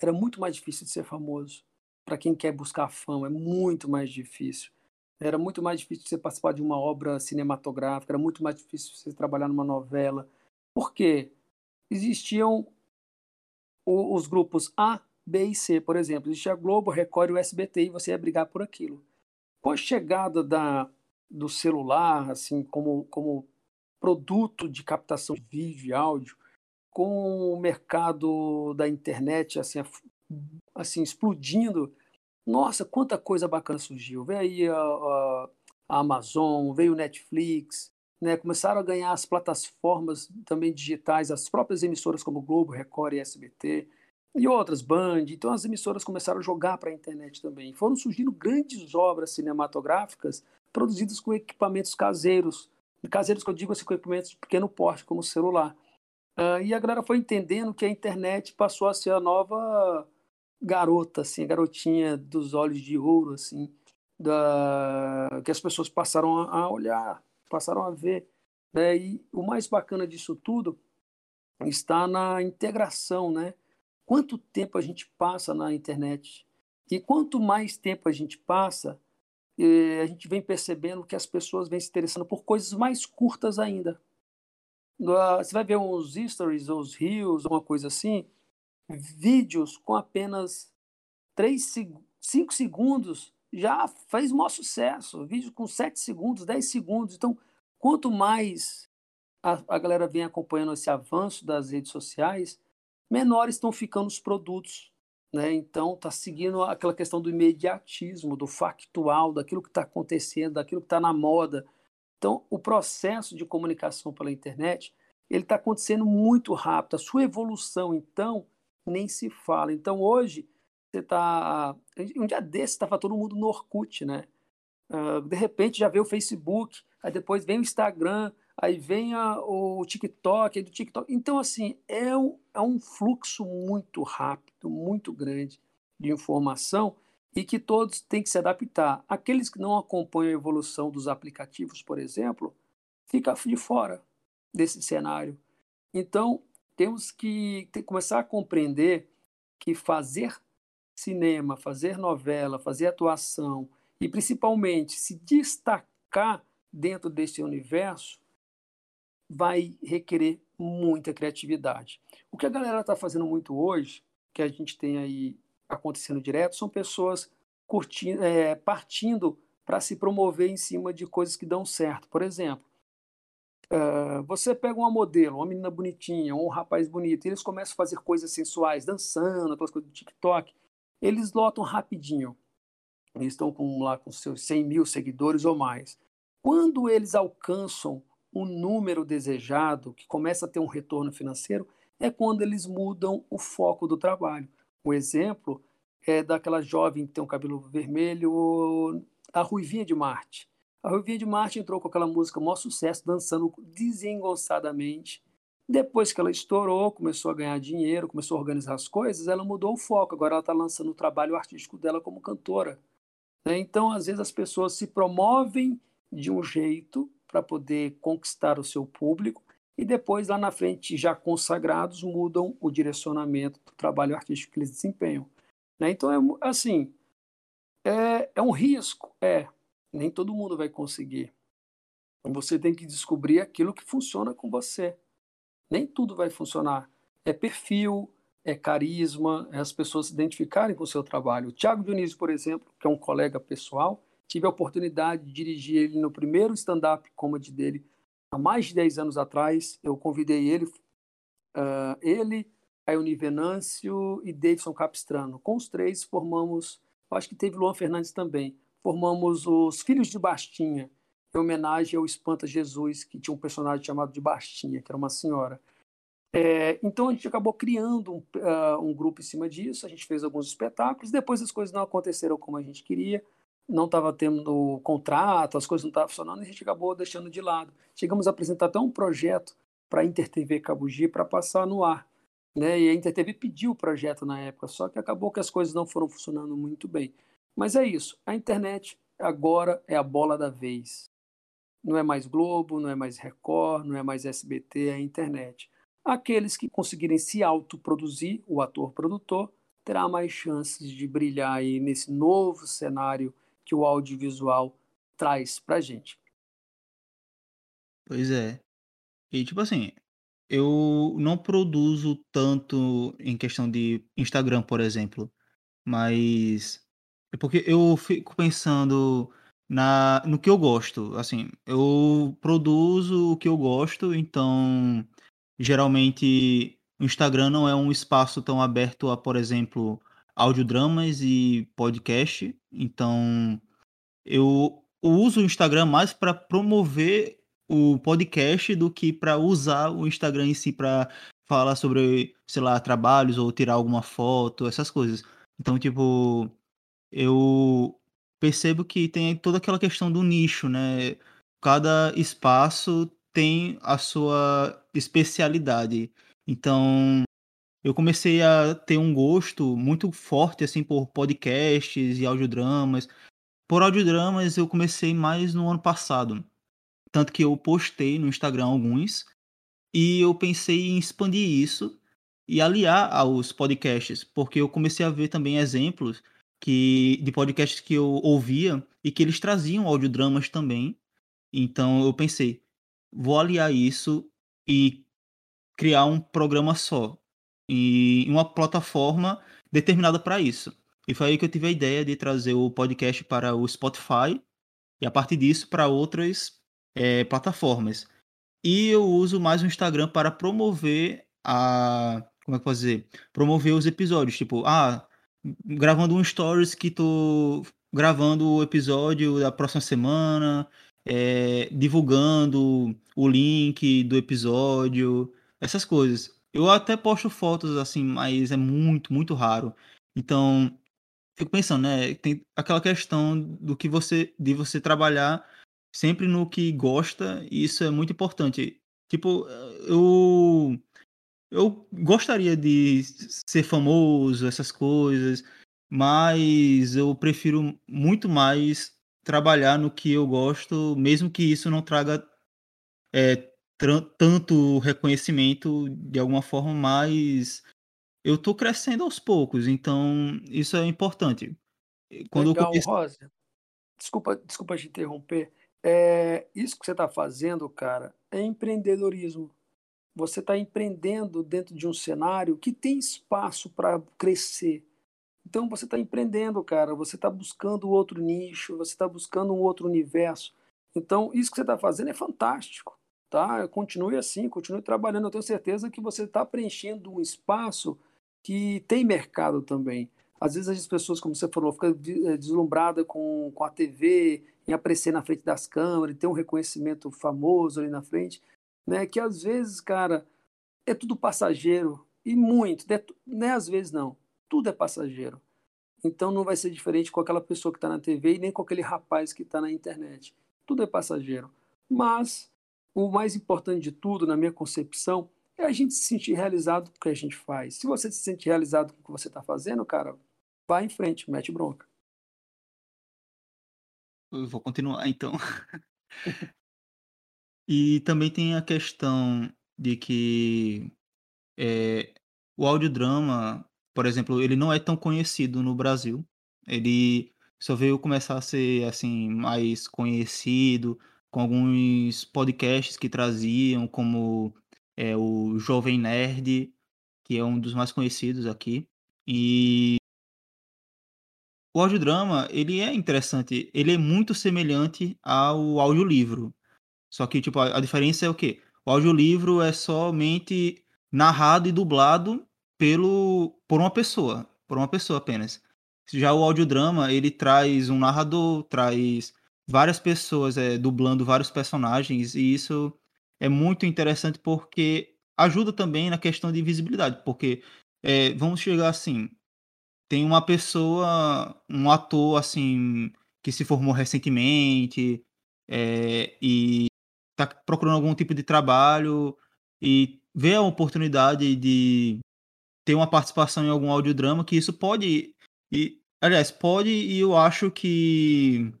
Speaker 2: Era muito mais difícil de ser famoso. Para quem quer buscar fama, é muito mais difícil. Era muito mais difícil você participar de uma obra cinematográfica, era muito mais difícil você trabalhar numa novela. Por quê? Existiam os grupos A, B e C, por exemplo. Existia Globo, Record e o SBT e você ia brigar por aquilo. Com a chegada da, do celular, assim, como, como produto de captação de vídeo e áudio, com o mercado da internet assim, assim explodindo, nossa, quanta coisa bacana surgiu. Veio aí a, a, a Amazon, veio o Netflix, né? começaram a ganhar as plataformas também digitais, as próprias emissoras como Globo, Record e SBT, e outras, Band. Então as emissoras começaram a jogar para a internet também. Foram surgindo grandes obras cinematográficas produzidas com equipamentos caseiros. Caseiros que eu digo assim, com equipamentos de pequeno porte, como celular. Uh, e a galera foi entendendo que a internet passou a ser a nova garota, assim, garotinha dos olhos de ouro, assim, da... que as pessoas passaram a olhar, passaram a ver. Né? E o mais bacana disso tudo está na integração, né? Quanto tempo a gente passa na internet? E quanto mais tempo a gente passa, eh, a gente vem percebendo que as pessoas vêm se interessando por coisas mais curtas ainda. Você vai ver uns stories, uns reels, uma coisa assim, vídeos com apenas 3, 5 segundos já fez maior sucesso. Vídeo com 7 segundos, 10 segundos. Então, quanto mais a, a galera vem acompanhando esse avanço das redes sociais, menores estão ficando os produtos. Né? Então, está seguindo aquela questão do imediatismo, do factual, daquilo que está acontecendo, daquilo que está na moda. Então, o processo de comunicação pela internet ele está acontecendo muito rápido. A sua evolução, então, nem se fala. Então hoje, você está. Um dia desse estava todo mundo no Orkut, né? Uh, de repente já veio o Facebook, aí depois vem o Instagram, aí vem a, o TikTok, aí do TikTok. Então, assim, é um, é um fluxo muito rápido, muito grande de informação e que todos têm que se adaptar. Aqueles que não acompanham a evolução dos aplicativos, por exemplo, fica de fora desse cenário. Então, temos que ter, começar a compreender que fazer cinema, fazer novela, fazer atuação e principalmente se destacar dentro desse universo vai requerer muita criatividade. O que a galera está fazendo muito hoje, que a gente tem aí acontecendo direto, são pessoas curtindo, é, partindo para se promover em cima de coisas que dão certo. Por exemplo, Uh, você pega uma modelo, uma menina bonitinha, um rapaz bonito, e eles começam a fazer coisas sensuais, dançando, aquelas coisas do TikTok, eles lotam rapidinho. Eles estão com, lá com seus 100 mil seguidores ou mais. Quando eles alcançam um número desejado, que começa a ter um retorno financeiro, é quando eles mudam o foco do trabalho. Um exemplo é daquela jovem que tem um cabelo vermelho, a Ruivinha de Marte. A Ruivinha de Marte entrou com aquela música maior sucesso, dançando desengonçadamente. Depois que ela estourou, começou a ganhar dinheiro, começou a organizar as coisas, ela mudou o foco. Agora ela está lançando o trabalho artístico dela como cantora. Né? Então, às vezes, as pessoas se promovem de um jeito para poder conquistar o seu público e depois, lá na frente, já consagrados, mudam o direcionamento do trabalho artístico que eles desempenham. Né? Então, é assim, é, é um risco, é. Nem todo mundo vai conseguir. Você tem que descobrir aquilo que funciona com você. Nem tudo vai funcionar. É perfil, é carisma, é as pessoas se identificarem com o seu trabalho. O Thiago Dionísio, por exemplo, que é um colega pessoal, tive a oportunidade de dirigir ele no primeiro stand-up comedy dele há mais de 10 anos atrás. Eu convidei ele, uh, ele, Ayoni Venâncio e Davidson Capistrano. Com os três formamos, acho que teve Luan Fernandes também, formamos os Filhos de Bastinha, em homenagem ao Espanta Jesus, que tinha um personagem chamado de Bastinha, que era uma senhora. É, então a gente acabou criando um, uh, um, grupo em cima disso, a gente fez alguns espetáculos, depois as coisas não aconteceram como a gente queria, não estava tendo contrato, as coisas não estavam funcionando, a gente acabou deixando de lado. Chegamos a apresentar até um projeto para a InterTV Cabugi para passar no ar. Né? E a InterTV pediu o projeto na época, só que acabou que as coisas não foram funcionando muito bem. Mas é isso, a internet agora é a bola da vez. Não é mais Globo, não é mais Record, não é mais SBT, é a internet. Aqueles que conseguirem se autoproduzir, o ator-produtor, terá mais chances de brilhar aí nesse novo cenário que o audiovisual traz pra gente.
Speaker 1: Pois é. E tipo assim, eu não produzo tanto em questão de Instagram, por exemplo, mas é porque eu fico pensando na no que eu gosto, assim, eu produzo o que eu gosto, então geralmente o Instagram não é um espaço tão aberto a, por exemplo, audiodramas e podcast. Então, eu uso o Instagram mais para promover o podcast do que para usar o Instagram em si para falar sobre, sei lá, trabalhos ou tirar alguma foto, essas coisas. Então, tipo, eu percebo que tem toda aquela questão do nicho, né? Cada espaço tem a sua especialidade. Então, eu comecei a ter um gosto muito forte assim por podcasts e audiodramas. Por audiodramas eu comecei mais no ano passado. Tanto que eu postei no Instagram alguns e eu pensei em expandir isso e aliar aos podcasts, porque eu comecei a ver também exemplos que de podcasts que eu ouvia e que eles traziam audiodramas também. Então eu pensei, vou aliar isso e criar um programa só em uma plataforma determinada para isso. E foi aí que eu tive a ideia de trazer o podcast para o Spotify e a partir disso para outras é, plataformas. E eu uso mais o Instagram para promover a. Como é que dizer? Promover os episódios. Tipo, ah, gravando um stories que tô gravando o episódio da próxima semana, é, divulgando o link do episódio, essas coisas. Eu até posto fotos assim, mas é muito, muito raro. Então, fico pensando, né? Tem aquela questão do que você, de você trabalhar sempre no que gosta, e isso é muito importante. Tipo, eu eu gostaria de ser famoso, essas coisas, mas eu prefiro muito mais trabalhar no que eu gosto, mesmo que isso não traga é, tanto reconhecimento de alguma forma, mas eu tô crescendo aos poucos, então isso é importante.
Speaker 2: Quando Legal, comecei... Rosa. Desculpa, desculpa te interromper. É, isso que você está fazendo, cara, é empreendedorismo. Você está empreendendo dentro de um cenário que tem espaço para crescer. Então você está empreendendo, cara. Você está buscando outro nicho, você está buscando um outro universo. Então isso que você está fazendo é fantástico tá? Continue assim, continue trabalhando. Eu tenho certeza que você está preenchendo um espaço que tem mercado também. Às vezes as pessoas, como você falou, ficam eh, deslumbradas com, com a TV em aparecer na frente das câmeras, ter um reconhecimento famoso ali na frente, né? Que às vezes, cara, é tudo passageiro e muito, né? né às vezes não, tudo é passageiro. Então não vai ser diferente com aquela pessoa que está na TV e nem com aquele rapaz que está na internet. Tudo é passageiro. Mas o mais importante de tudo, na minha concepção, é a gente se sentir realizado com o que a gente faz. Se você se sente realizado com o que você está fazendo, cara, vá em frente, mete bronca.
Speaker 1: Eu vou continuar então. e também tem a questão de que é, o audiodrama, por exemplo, ele não é tão conhecido no Brasil. Ele só veio começar a ser assim mais conhecido com alguns podcasts que traziam, como é, o Jovem Nerd, que é um dos mais conhecidos aqui. E o audiodrama, ele é interessante, ele é muito semelhante ao audiolivro. Só que, tipo, a, a diferença é o quê? O audiolivro é somente narrado e dublado pelo, por uma pessoa, por uma pessoa apenas. Já o audiodrama, ele traz um narrador, traz várias pessoas é, dublando vários personagens, e isso é muito interessante porque ajuda também na questão de visibilidade, porque é, vamos chegar assim, tem uma pessoa, um ator assim que se formou recentemente é, e está procurando algum tipo de trabalho e vê a oportunidade de ter uma participação em algum audiodrama que isso pode e aliás pode e eu acho que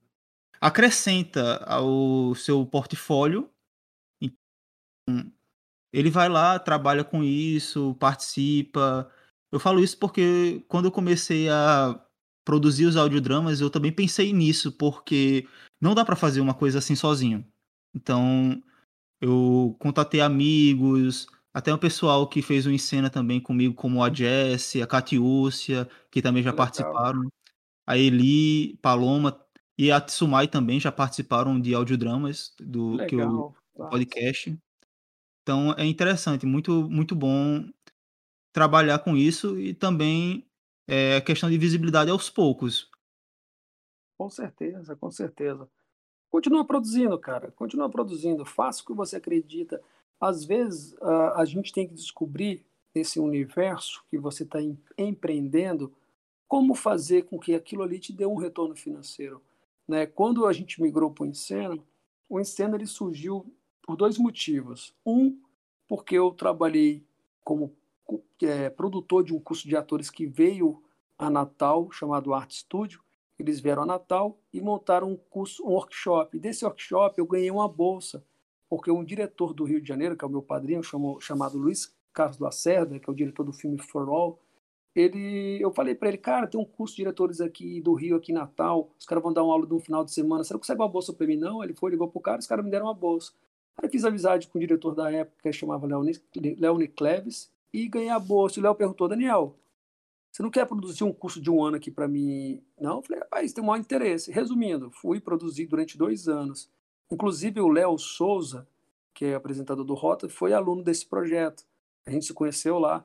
Speaker 1: acrescenta ao seu portfólio ele vai lá trabalha com isso participa eu falo isso porque quando eu comecei a produzir os audiodramas, eu também pensei nisso, porque não dá para fazer uma coisa assim sozinho. Então, eu contatei amigos, até o pessoal que fez o Encena também comigo, como a Jessie, a Catiúcia, que também já Legal. participaram. A Eli, Paloma e a Tsumai também já participaram de audiodramas do Legal. que eu, podcast. Então é interessante, muito muito bom trabalhar com isso e também é, a questão de visibilidade aos poucos.
Speaker 2: Com certeza, com certeza. Continua produzindo, cara. Continua produzindo. Faça o que você acredita. Às vezes, a, a gente tem que descobrir nesse universo que você está em, empreendendo como fazer com que aquilo ali te dê um retorno financeiro. Né? Quando a gente migrou para o Encena, o Encena ele surgiu por dois motivos. Um, porque eu trabalhei como é, produtor de um curso de atores que veio a Natal, chamado Art Studio. Eles vieram a Natal e montaram um curso, um workshop. Desse workshop eu ganhei uma bolsa, porque um diretor do Rio de Janeiro, que é o meu padrinho, chamou, chamado Luiz Carlos Lacerda, que é o diretor do filme For All, ele, eu falei para ele, cara, tem um curso de diretores aqui do Rio, aqui em Natal, os caras vão dar uma aula de um final de semana, você não consegue uma bolsa para mim, não? Ele foi, ligou pro cara, os caras me deram uma bolsa. Aí fiz amizade com o diretor da época, que chamava Leone Cleves, e ganhar a bolsa. O Léo perguntou, Daniel, você não quer produzir um curso de um ano aqui para mim? Não? Eu falei, rapaz, tem um maior interesse. Resumindo, fui produzir durante dois anos. Inclusive o Léo Souza, que é apresentador do Rota, foi aluno desse projeto. A gente se conheceu lá.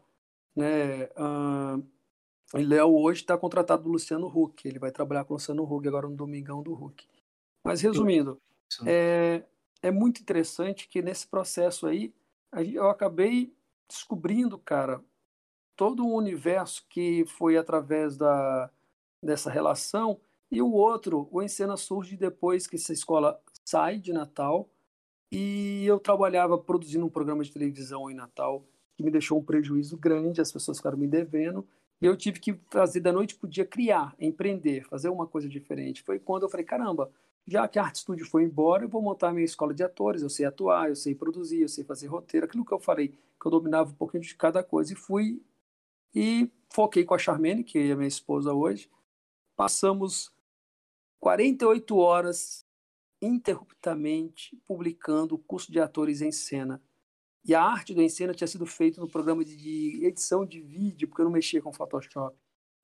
Speaker 2: Né? Uh, e Léo hoje está contratado do Luciano Huck. Ele vai trabalhar com o Luciano Huck agora no Domingão do Huck. Mas resumindo, é, é muito interessante que nesse processo aí eu acabei descobrindo, cara, todo um universo que foi através da, dessa relação. E o outro, o Encena surge depois que essa escola sai de Natal. E eu trabalhava produzindo um programa de televisão em Natal, que me deixou um prejuízo grande, as pessoas ficaram me devendo. E eu tive que fazer da noite para o dia criar, empreender, fazer uma coisa diferente. Foi quando eu falei: caramba, já que a Arte Studio foi embora, eu vou montar minha escola de atores, eu sei atuar, eu sei produzir, eu sei fazer roteiro, aquilo que eu falei, que eu dominava um pouquinho de cada coisa. E fui e foquei com a Charmene, que é minha esposa hoje. Passamos 48 horas interruptamente publicando o curso de atores em cena. E a arte do Encena tinha sido feita no programa de edição de vídeo, porque eu não mexia com Photoshop.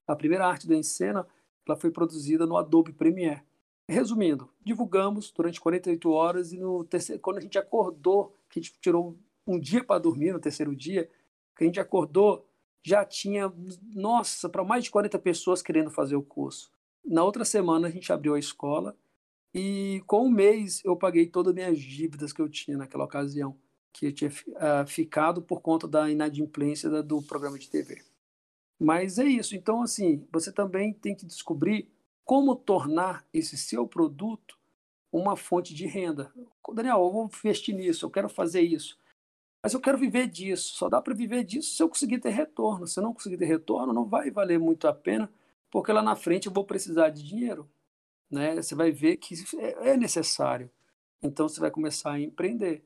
Speaker 2: A primeira arte do Encena ela foi produzida no Adobe Premiere. Resumindo, divulgamos durante 48 horas e no terceiro, quando a gente acordou, que a gente tirou um dia para dormir no terceiro dia, que a gente acordou, já tinha, nossa, para mais de 40 pessoas querendo fazer o curso. Na outra semana a gente abriu a escola E com um mês eu paguei todas as minhas dívidas que eu tinha naquela ocasião, que tinha uh, ficado por conta da inadimplência da, do programa de TV. Mas é isso. Então, assim, você também tem que descobrir como tornar esse seu produto uma fonte de renda. Daniel, eu vou investir nisso, eu quero fazer isso. Mas eu quero viver disso. Só dá para viver disso se eu conseguir ter retorno. Se eu não conseguir ter retorno, não vai valer muito a pena, porque lá na frente eu vou precisar de dinheiro né? Você vai ver que é, é necessário. Então você vai começar a empreender.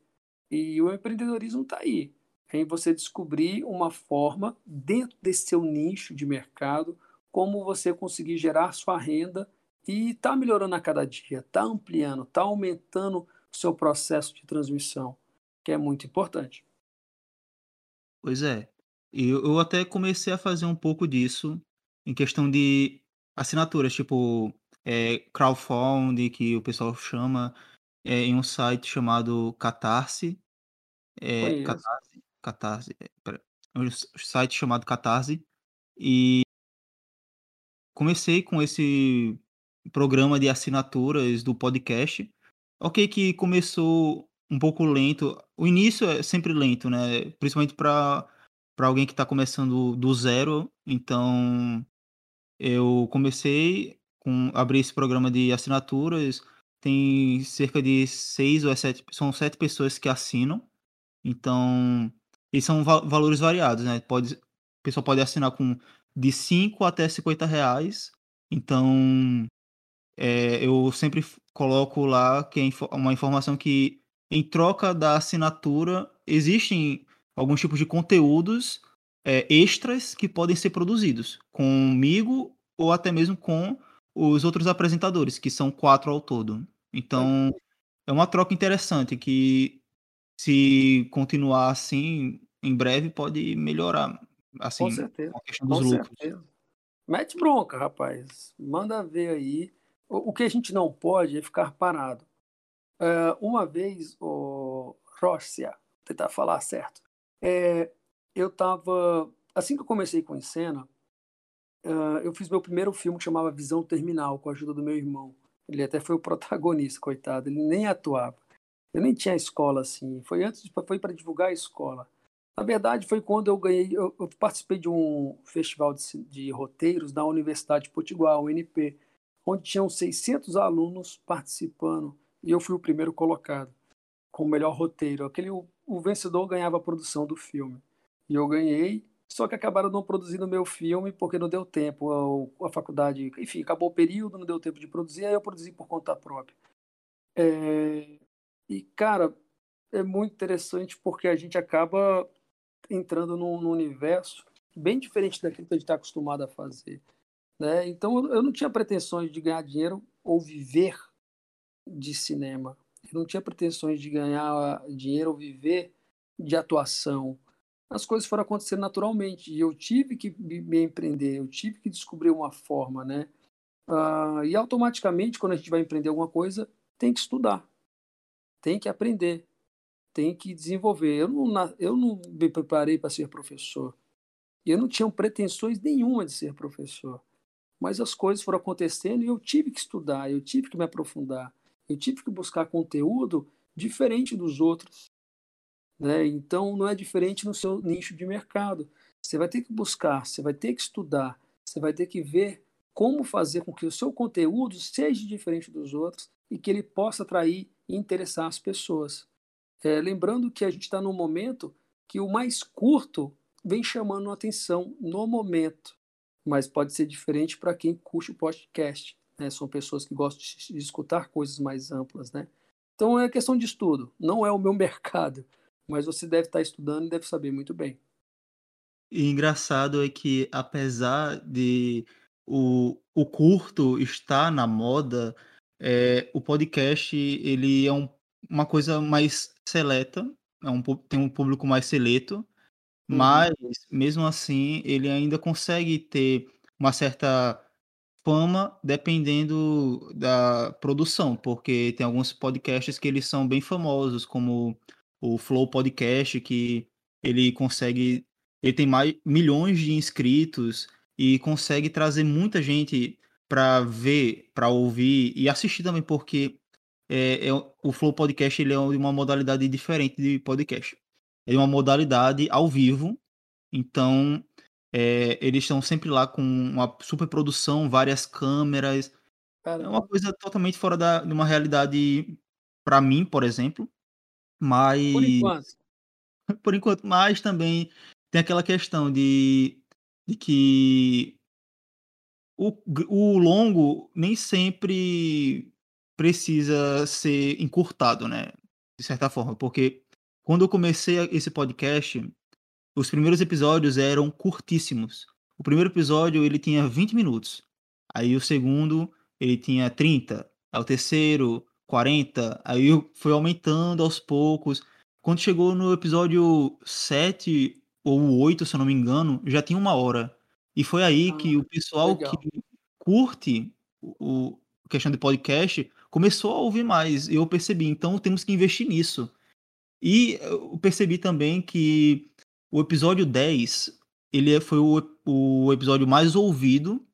Speaker 2: E o empreendedorismo está aí, em você descobrir uma forma dentro desse seu nicho de mercado, como você conseguir gerar sua renda e está melhorando a cada dia, está ampliando, está aumentando o seu processo de transmissão, que é muito importante.
Speaker 1: Pois é. Eu, eu até comecei a fazer um pouco disso em questão de assinaturas, tipo, é, crowdfunding, que o pessoal chama, é, em um site chamado Catarse. É, Catarse, Catarse, é, um site chamado Catarse. E comecei com esse programa de assinaturas do podcast. Ok, que começou um pouco lento. O início é sempre lento, né? Principalmente para para alguém que está começando do zero. Então, eu comecei com abrir esse programa de assinaturas, tem cerca de seis ou sete, são sete pessoas que assinam. Então, e são va valores variados, né? Pode, o pessoal pode assinar com de 5 até 50 reais. Então, é, eu sempre coloco lá que é uma informação que, em troca da assinatura, existem alguns tipos de conteúdos é, extras que podem ser produzidos comigo ou até mesmo com os outros apresentadores, que são quatro ao todo. Então, é uma troca interessante que, se continuar assim, em breve pode melhorar. Assim,
Speaker 2: Com certeza. A questão dos Com lucros. Certeza. Mete bronca, rapaz. Manda ver aí. O, que a gente não pode é ficar parado. Uh, uma vez, o Rócia, tentar falar certo, é, eu estava. Assim que eu comecei com cena, uh, eu fiz meu primeiro filme que chamava Visão Terminal, com a ajuda do meu irmão. Ele até foi o protagonista, coitado. Ele nem atuava. Eu nem tinha escola assim. Foi antes, foi para divulgar a escola. Na verdade, foi quando eu ganhei. Eu, eu participei de um festival de, de, roteiros da Universidade de Potiguar, UNP, onde tinham 600 alunos participando e eu fui o primeiro colocado com o melhor roteiro. Aquele o, o vencedor ganhava a produção do filme e eu ganhei só que acabaram não produzindo meu filme porque não deu tempo. A, a, faculdade, enfim, acabou o período, não deu tempo de produzir, aí eu produzi por conta própria. É, e, cara, é muito interessante porque a gente acaba entrando num, num universo bem diferente daquilo que a gente está acostumado a fazer. Né? Então, eu não tinha pretensões de ganhar dinheiro ou viver de cinema. Eu não tinha pretensões de ganhar dinheiro ou viver de atuação as coisas foram acontecendo naturalmente. E eu tive que me empreender, eu tive que descobrir uma forma, né? Uh, e automaticamente, quando a gente vai empreender alguma coisa, tem que estudar, tem que aprender, tem que desenvolver. Eu não, eu não me preparei para ser professor. Eu não tinha pretensões nenhuma de ser professor. Mas as coisas foram acontecendo e eu tive que estudar, eu tive que me aprofundar, eu tive que buscar conteúdo diferente dos outros. Né? Então, não é diferente no seu nicho de mercado. Você vai ter que buscar, você vai ter que estudar, você vai ter que ver como fazer com que o seu conteúdo seja diferente dos outros e que ele possa atrair e interessar as pessoas. É, lembrando que a gente está num momento que o mais curto vem chamando a atenção no momento, mas pode ser diferente para quem curte o podcast. Né? São pessoas que gostam de, escutar coisas mais amplas. Né? Então é questão de estudo, não é o meu mercado mas você deve estar estudando e deve saber muito bem.
Speaker 1: E engraçado é que, apesar de o, o curto estar na moda, é, o podcast ele é um, uma coisa mais seleta, é um, tem um público mais seleto, uhum. mas mesmo assim ele ainda consegue ter uma certa fama dependendo da produção, porque tem alguns podcasts que eles são bem famosos, como o Flow Podcast, que ele consegue. Ele tem mais milhões de inscritos e consegue trazer muita gente para ver, para ouvir e assistir também, porque é, é, o Flow Podcast ele é uma modalidade diferente de podcast. É uma modalidade ao vivo, então é, eles estão sempre lá com uma super produção, várias câmeras. É uma coisa totalmente fora da, de uma realidade para mim, por exemplo. Mas.
Speaker 2: Por enquanto.
Speaker 1: por enquanto, mas também tem aquela questão de, de que o, o longo nem sempre precisa ser encurtado, né? De certa forma, porque quando eu comecei esse podcast, os primeiros episódios eram curtíssimos. O primeiro episódio ele tinha 20 minutos. Aí o segundo ele tinha 30. Aí o terceiro 40. Aí foi aumentando aos poucos. Quando chegou no episódio 7 ou 8, se eu não me engano, já tinha uma hora. E foi aí ah, que o pessoal legal. que curte o, o questão de podcast começou a ouvir mais. Eu percebi, então temos que investir nisso. E eu percebi também que o episódio 10 ele é, foi o, o episódio mais ouvido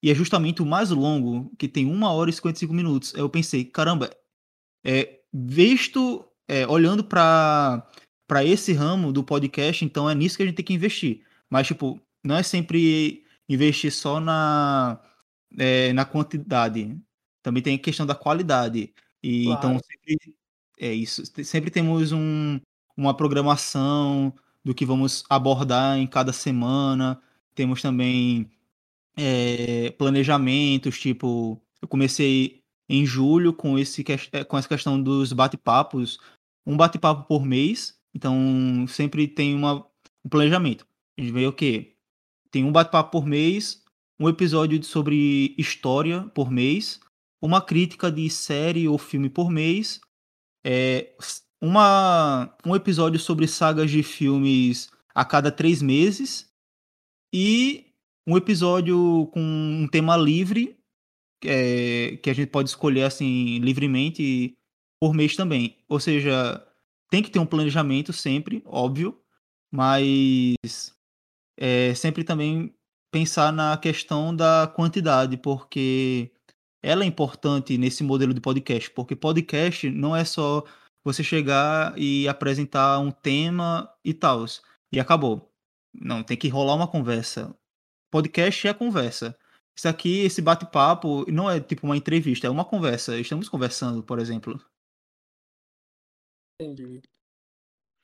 Speaker 1: e é justamente o mais longo, que tem 1 hora e 55 minutos. Eu pensei, caramba, é, visto, é, olhando para para esse ramo do podcast, então é nisso que a gente tem que investir. Mas, tipo, não é sempre investir só na, é, na quantidade. Também tem a questão da qualidade. E então claro. então sempre é isso. Sempre temos um, uma programação do que vamos abordar em cada semana. Temos também é, planejamentos, tipo, eu comecei em julho com, esse, é, com essa questão dos bate-papos, um bate-papo por mês, então sempre tem uma, um planejamento. A gente vê o quê? Tem um bate-papo por mês, um episódio sobre história por mês, uma crítica de série ou filme por mês, é, uma, um episódio sobre sagas de filmes a cada três meses e um episódio com um tema livre é, que a gente pode escolher assim livremente por mês também. Ou seja, tem que ter um planejamento sempre, óbvio, mas é, sempre também pensar na questão da quantidade, porque ela é importante nesse modelo de podcast, porque podcast não é só você chegar e apresentar um tema e tal, e acabou. Não, tem que rolar uma conversa. Podcast é a conversa. Isso aqui, esse bate-papo, não é tipo uma entrevista, é uma conversa. Estamos conversando, por exemplo.
Speaker 2: Entendi.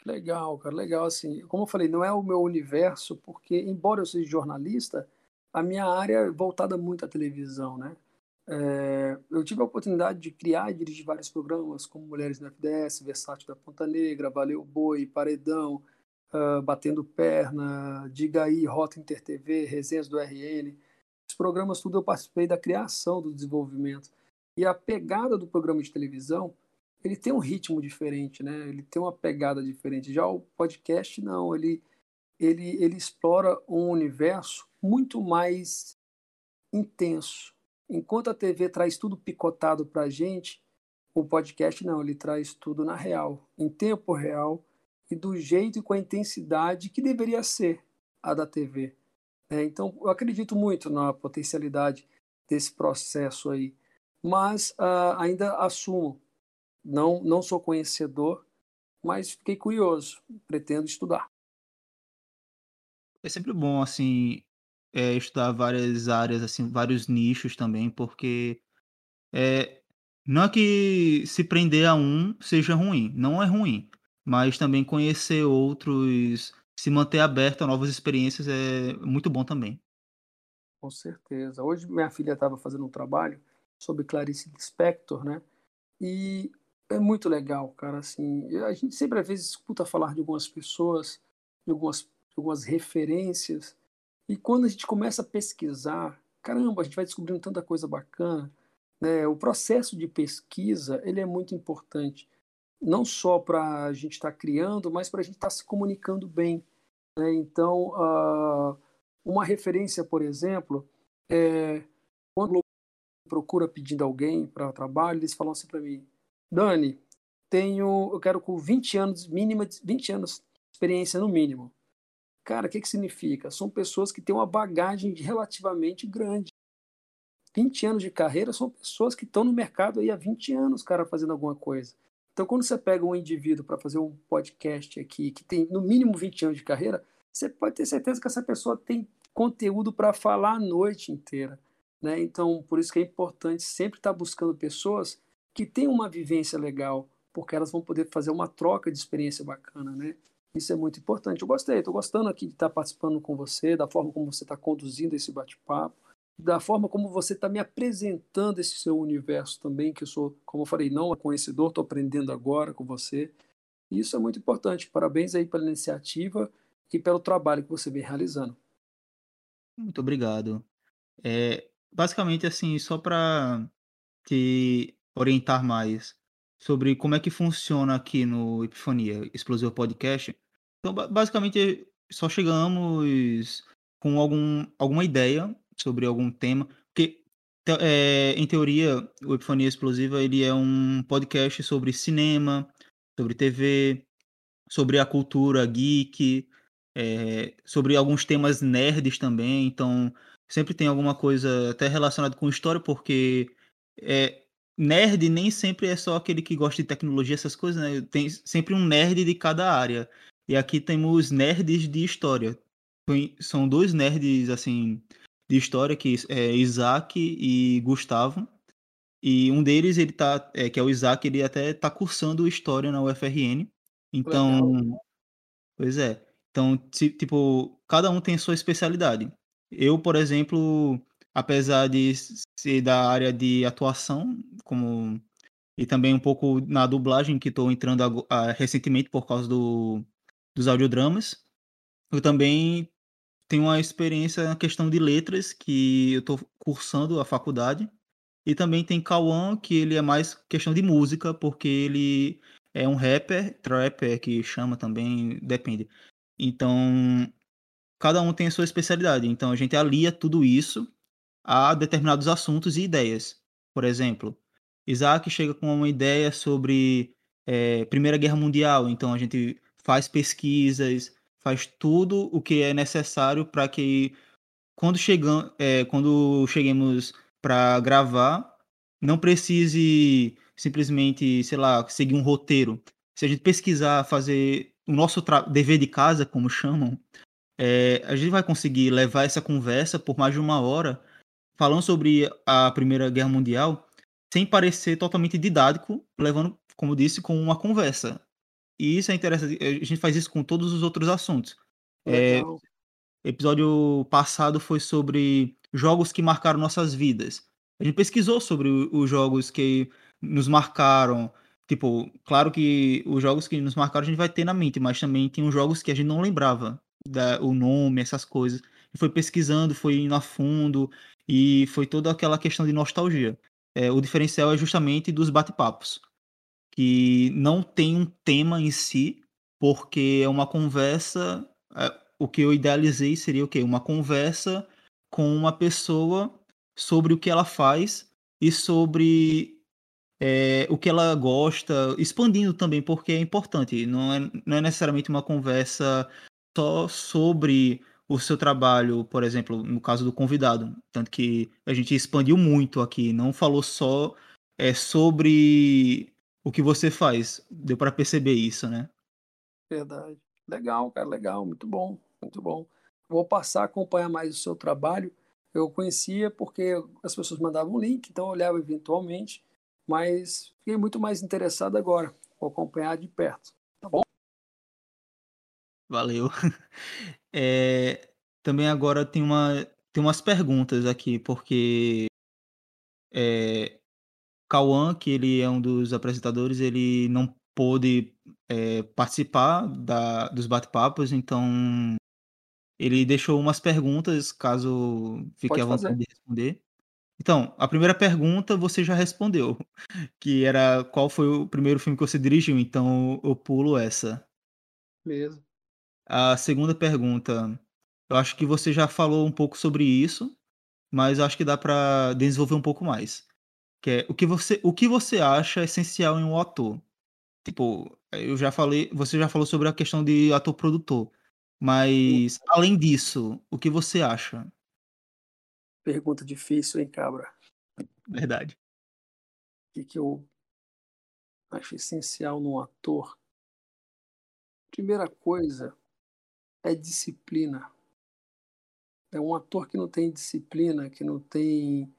Speaker 2: Legal, cara, legal. Assim, como eu falei, não é o meu universo, porque, embora eu seja jornalista, a minha área é voltada muito à televisão, né? É, eu tive a oportunidade de criar e dirigir vários programas, como Mulheres no FDS, Versátil da Ponta Negra, Valeu Boi, Paredão, uh, Batendo Perna, Diga aí, Rota Inter TV, Resenhas do RN. Programas, tudo eu participei da criação, do desenvolvimento. E a pegada do programa de televisão ele tem um ritmo diferente, né? Ele tem uma pegada diferente. Já o podcast não, ele ele ele explora um universo muito mais intenso. Enquanto a TV traz tudo picotado para a gente, o podcast não, ele traz tudo na real, em tempo real e do jeito e com a intensidade que deveria ser a da TV. É, então, eu acredito muito na potencialidade desse processo aí, mas uh, ainda assumo não, não sou conhecedor, mas fiquei curioso, pretendo estudar.
Speaker 1: É sempre bom, assim, é, estudar várias áreas, assim, vários nichos também, porque é, não é que se prender a um seja ruim, não é ruim, mas também conhecer outros, se manter aberto a novas experiências é muito bom também.
Speaker 2: Com certeza. Hoje minha filha estava fazendo um trabalho sobre Clarice Lispector, né? E é muito legal, cara. Assim, a gente sempre às vezes escuta falar de algumas pessoas, de algumas, de algumas referências, e quando a gente começa a pesquisar, caramba, a gente vai descobrindo tanta coisa bacana. Né? O processo de pesquisa ele é muito importante, não só para a gente estar tá criando, mas para a gente estar tá se comunicando bem. Né? Então, uh, uma referência, por exemplo, é quando procura pedindo alguém para trabalho, eles falam assim para mim: Dani, tenho, eu quero com 20 anos, mínima 20 anos de experiência no mínimo. Cara, o que, que significa? São pessoas que têm uma bagagem relativamente grande. 20 anos de carreira são pessoas que estão no mercado aí há 20 anos, cara, fazendo alguma coisa. Então, quando você pega um indivíduo para fazer um podcast aqui, que tem no mínimo 20 anos de carreira, você pode ter certeza que essa pessoa tem conteúdo para falar a noite inteira. Né? Então, por isso que é importante sempre estar tá buscando pessoas que têm uma vivência legal, porque elas vão poder fazer uma troca de experiência bacana, né? Isso é muito importante. Eu gostei, estou gostando aqui de estar tá participando com você, da forma como você está conduzindo esse bate-papo da forma como você está me apresentando esse seu universo também, que eu sou, como eu falei, não conhecedor, estou aprendendo agora com você. E isso é muito importante. Parabéns aí pela iniciativa e pelo trabalho que você vem realizando.
Speaker 1: Muito obrigado. É, basicamente, assim, só para te orientar mais sobre como é que funciona aqui no Epifania Explosivo Podcast. Então, basicamente, só chegamos com algum, alguma ideia sobre algum tema, porque é, em teoria o Epifania Explosiva ele é um podcast sobre cinema, sobre TV, sobre a cultura geek, é, sobre alguns temas nerds também, então sempre tem alguma coisa até relacionada com história, porque é, nerd nem sempre é só aquele que gosta de tecnologia, essas coisas, né? Tem sempre um nerd de cada área. E aqui temos nerds de história. São dois nerds, assim, de história, que é Isaac e Gustavo. E um deles, ele tá, é, que é o Isaac, ele até tá cursando história na UFRN. Então, Legal. pois é. Então, tipo, cada um tem a sua especialidade. Eu, por exemplo, apesar de ser da área de atuação, como e também um pouco na dublagem que estou entrando a, a, recentemente por causa do, dos audiodramas, eu também tenho uma experiência na questão de letras, que eu estou cursando a faculdade. E também tem Cauã, que ele é mais questão de música, porque ele é um rapper, trapper que chama também, depende. Então, cada um tem a sua especialidade. Então, a gente alia tudo isso a determinados assuntos e ideias. Por exemplo, Isaac chega com uma ideia sobre é, Primeira Guerra Mundial, então a gente faz pesquisas, faz tudo o que é necessário para que quando, chegam, é, quando cheguemos para gravar, não precise simplesmente, sei lá, seguir um roteiro. Se a gente pesquisar, fazer o nosso dever de casa, como chamam, é, a gente vai conseguir levar essa conversa por mais de uma hora, falando sobre a Primeira Guerra Mundial, sem parecer totalmente didático, levando, como disse, com uma conversa. E isso é interessante. A gente faz isso com todos os outros assuntos. É, episódio passado foi sobre jogos que marcaram nossas vidas. A gente pesquisou sobre os jogos que nos marcaram. Tipo, claro que os jogos que nos marcaram a gente vai ter na mente, mas também tem os jogos que a gente não lembrava da, o nome, essas coisas. E foi pesquisando, foi indo a fundo e foi toda aquela questão de nostalgia. É, o diferencial é justamente dos bate-papos que não tem um tema em si, porque é uma conversa. É, o que eu idealizei seria o quê? Uma conversa com uma pessoa sobre o que ela faz e sobre é, o que ela gosta, expandindo também, porque é importante. Não é, não é necessariamente uma conversa só sobre o seu trabalho, por exemplo, no caso do convidado. Tanto que a gente expandiu muito aqui, não falou só é, sobre o que você faz. Deu para perceber isso, né?
Speaker 2: Verdade. Legal, cara, legal, muito bom, muito bom. Vou passar a acompanhar mais o seu trabalho. Eu conhecia porque as pessoas mandavam um link, então eu olhava eventualmente, mas fiquei muito mais interessado agora. Vou acompanhar de perto, tá bom?
Speaker 1: Valeu. É, também agora tem, uma, tem umas perguntas aqui, porque é, Cauã, que ele é um dos apresentadores, ele não pôde é, participar da, dos bate-papos, então ele deixou umas perguntas, caso fique Pode à vontade fazer. de responder. Então, a primeira pergunta você já respondeu, que era qual foi o primeiro filme que você dirigiu, então eu pulo essa.
Speaker 2: Beleza.
Speaker 1: A segunda pergunta, eu acho que você já falou um pouco sobre isso, mas acho que dá para desenvolver um pouco mais que é o que você, o que você acha essencial em um ator? Tipo, eu já falei, você já falou sobre a questão de ator-produtor, mas além disso, o que você acha?
Speaker 2: Pergunta difícil, hein, cabra?
Speaker 1: Verdade.
Speaker 2: O que, que eu acho essencial num ator? Primeira coisa é disciplina. É um ator que não tem disciplina, que não tem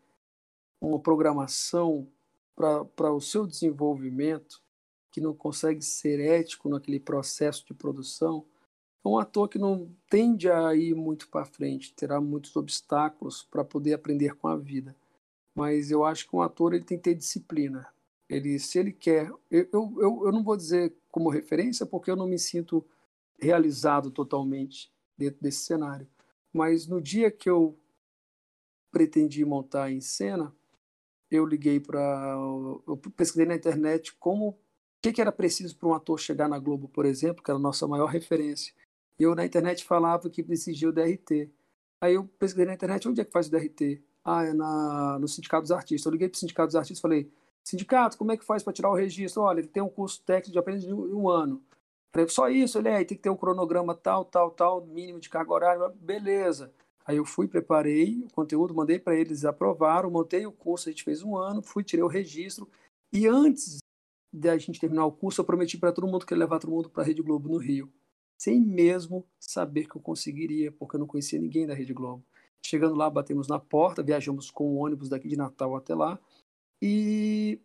Speaker 2: uma programação para o seu desenvolvimento, que não consegue ser ético naquele processo de produção, é um ator que não tende a ir muito para frente, terá muitos obstáculos para poder aprender com a vida. Mas eu acho que um ator ele tem que ter disciplina. Ele, se ele quer, eu, eu, eu não vou dizer como referência, porque eu não me sinto realizado totalmente dentro desse cenário. Mas no dia que eu pretendi montar em cena, eu liguei para. Eu pesquisei na internet como. O que, que era preciso para um ator chegar na Globo, por exemplo, que era a nossa maior referência. Eu na internet falava que precisaria o DRT. Aí eu pesquisei na internet onde é que faz o DRT. Ah, é na, no Sindicato dos Artistas. Eu liguei para o Sindicato dos Artistas e falei: Sindicato, como é que faz para tirar o registro? Olha, ele tem um curso técnico de apenas um ano. Falei, só isso, ele é, tem que ter um cronograma tal, tal, tal, mínimo de carga horária, beleza. Aí eu fui, preparei o conteúdo, mandei para eles, aprovaram, montei o curso, a gente fez um ano, fui, tirei o registro. E antes de a gente terminar o curso, eu prometi para todo mundo que ia levar todo mundo para a Rede Globo no Rio, sem mesmo saber que eu conseguiria, porque eu não conhecia ninguém da Rede Globo. Chegando lá, batemos na porta, viajamos com o ônibus daqui de Natal até lá. E,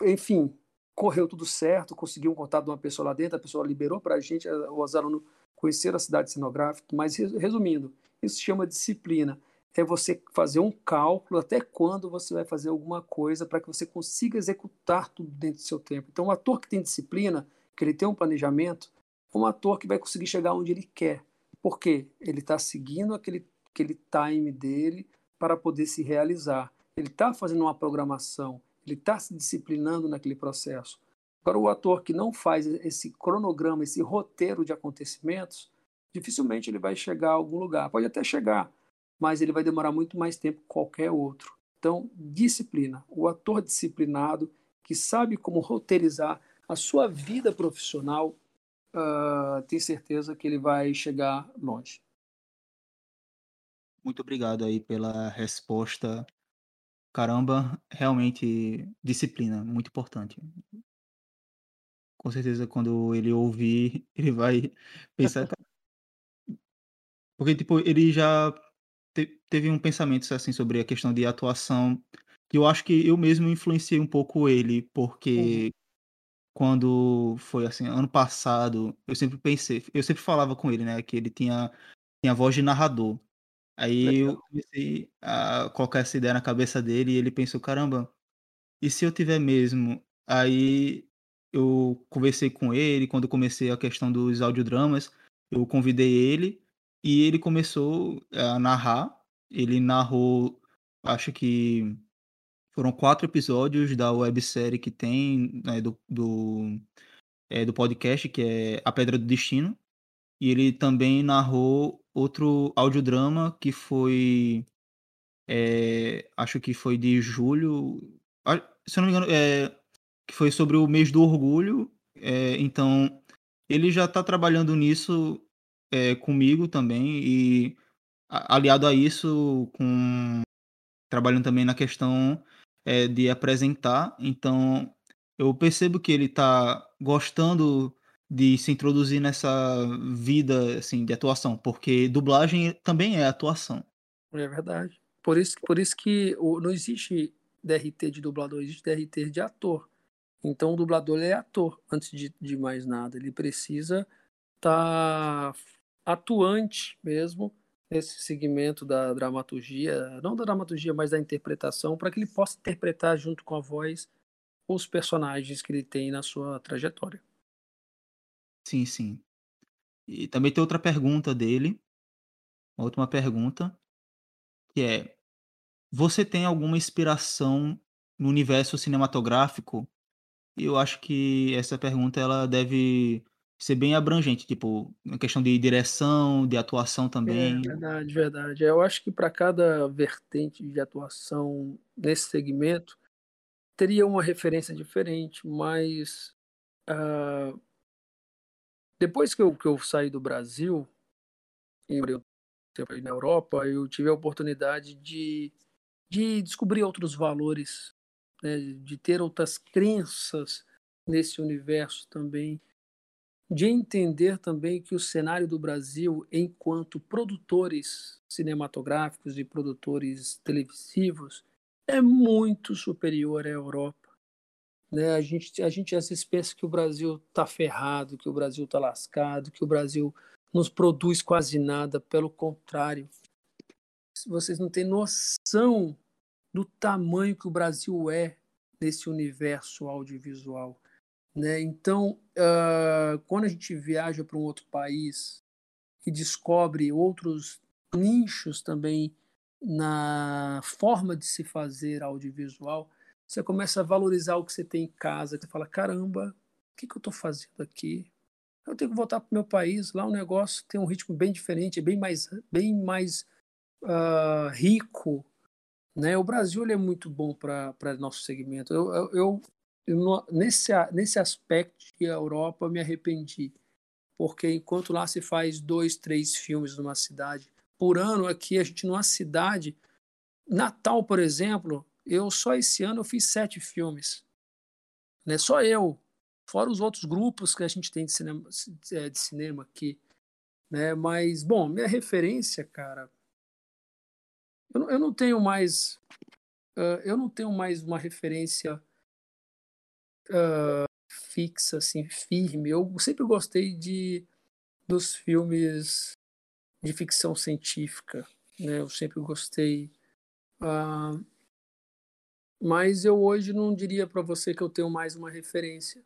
Speaker 2: enfim, correu tudo certo, consegui um contato de uma pessoa lá dentro, a pessoa liberou para a gente, os alunos conheceram a cidade cenográfica, mas resumindo, isso se chama disciplina. É você fazer um cálculo até quando você vai fazer alguma coisa para que você consiga executar tudo dentro do seu tempo. Então, um ator que tem disciplina, que ele tem um planejamento, é um ator que vai conseguir chegar onde ele quer. Por quê? Ele está seguindo aquele, aquele time dele para poder se realizar. Ele está fazendo uma programação, ele está se disciplinando naquele processo. Agora, o ator que não faz esse cronograma, esse roteiro de acontecimentos, dificilmente ele vai chegar a algum lugar. Pode até chegar, mas ele vai demorar muito mais tempo que qualquer outro. Então, disciplina. O ator disciplinado, que sabe como roteirizar a sua vida profissional, uh, tem certeza que ele vai chegar longe.
Speaker 1: Muito obrigado aí pela resposta Caramba, realmente disciplina, muito importante. Com certeza quando ele ouvir, ele vai pensar porque, tipo, ele já te teve um pensamento, assim, sobre a questão de atuação, que eu acho que eu mesmo influenciei um pouco ele,
Speaker 2: Uhum.
Speaker 1: porque quando foi, assim, ano passado, eu sempre pensei eu sempre falava com ele, né, que ele tinha tinha voz de narrador. Aí
Speaker 2: Legal.
Speaker 1: eu comecei a colocar essa ideia na cabeça dele e ele pensou: "Caramba, e se eu tiver mesmo?". Aí eu conversei com ele, quando comecei a questão dos audiodramas, eu convidei ele e ele começou a narrar. Ele narrou, acho que foram 4 episódios da websérie que tem, né, do do, eh, do podcast, que é A Pedra do Destino. E ele também narrou outro audiodrama que foi, eh, acho que foi de julho, se eu não me engano, eh, que foi sobre o mês do orgulho, eh, então ele já tá trabalhando nisso, eh, comigo também e aliado a isso com trabalhando também na questão, eh, de apresentar, então eu percebo que ele tá gostando de se introduzir nessa vida, assim, de atuação, porque dublagem também é atuação.
Speaker 2: É verdade. Por isso por isso que não existe DRT de dublador, existe DRT de ator. Então o dublador é ator, antes de de mais nada, ele precisa estar atuante mesmo nesse segmento da dramaturgia, não da dramaturgia, mas da interpretação, para que ele possa interpretar junto com a voz os personagens que ele tem na sua trajetória.
Speaker 1: Sim, sim. E também tem outra pergunta dele, uma última pergunta, que é: você tem alguma inspiração no universo cinematográfico? Eu acho que essa pergunta ela deve ser bem abrangente, tipo, na questão de direção, de atuação
Speaker 2: É,
Speaker 1: também.
Speaker 2: verdade, verdade. Eu acho que para cada vertente de atuação nesse segmento, teria uma referência diferente, mas, ah depois que eu que eu saí do Brasil, e um aí na Europa, eu tive a oportunidade de de descobrir outros valores, né, de ter outras crenças nesse universo também, de entender também que o cenário do Brasil, enquanto produtores cinematográficos e produtores televisivos, é muito superior à Europa. Né? A, gente, a gente às vezes pensa que o Brasil está ferrado, que o Brasil está lascado, que o Brasil nos produz quase nada, pelo contrário. Vocês não têm noção do tamanho que o Brasil é nesse universo audiovisual. Né? Então, uh, quando a gente viaja para um outro país e descobre outros nichos também na forma de se fazer audiovisual, você começa a valorizar o que você tem em casa. Você fala: caramba, o que, que eu estou fazendo aqui? Eu tenho que voltar para o meu país. Lá o negócio tem um ritmo bem diferente, é bem mais, bem mais uh, rico. Né? O Brasil é muito bom para nosso segmento. Eu, eu, eu, eu, nesse, nesse aspecto de Europa, eu me arrependi. Porque enquanto lá se faz dois, três filmes numa cidade por ano, aqui a gente numa cidade. Natal, por exemplo, eu só esse ano eu fiz sete filmes. Né? Só eu. Fora os outros grupos que a gente tem de cinema, é, de cinema aqui. Né? Mas, bom, minha referência, cara, eu não, eu não tenho mais. Uh, eu não tenho mais uma referência uh, fixa, assim, firme. Eu sempre gostei de dos filmes de ficção científica, né? Eu sempre gostei. Uh, mas eu hoje não diria para você que eu tenho mais uma referência.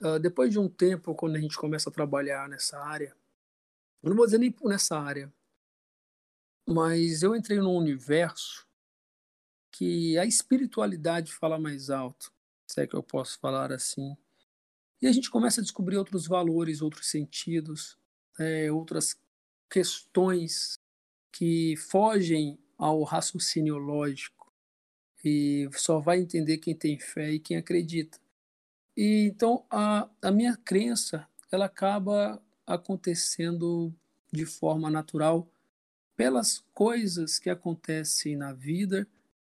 Speaker 2: Uh, depois de um tempo, quando a gente começa a trabalhar nessa área, não vou dizer nem nessa área, mas eu entrei num universo que a espiritualidade fala mais alto, se é que eu posso falar assim. E a gente começa a descobrir outros valores, outros sentidos, é, outras questões que fogem ao raciocínio lógico e só vai entender quem tem fé e quem acredita. E então a, a minha crença ela acaba acontecendo de forma natural pelas coisas que acontecem na vida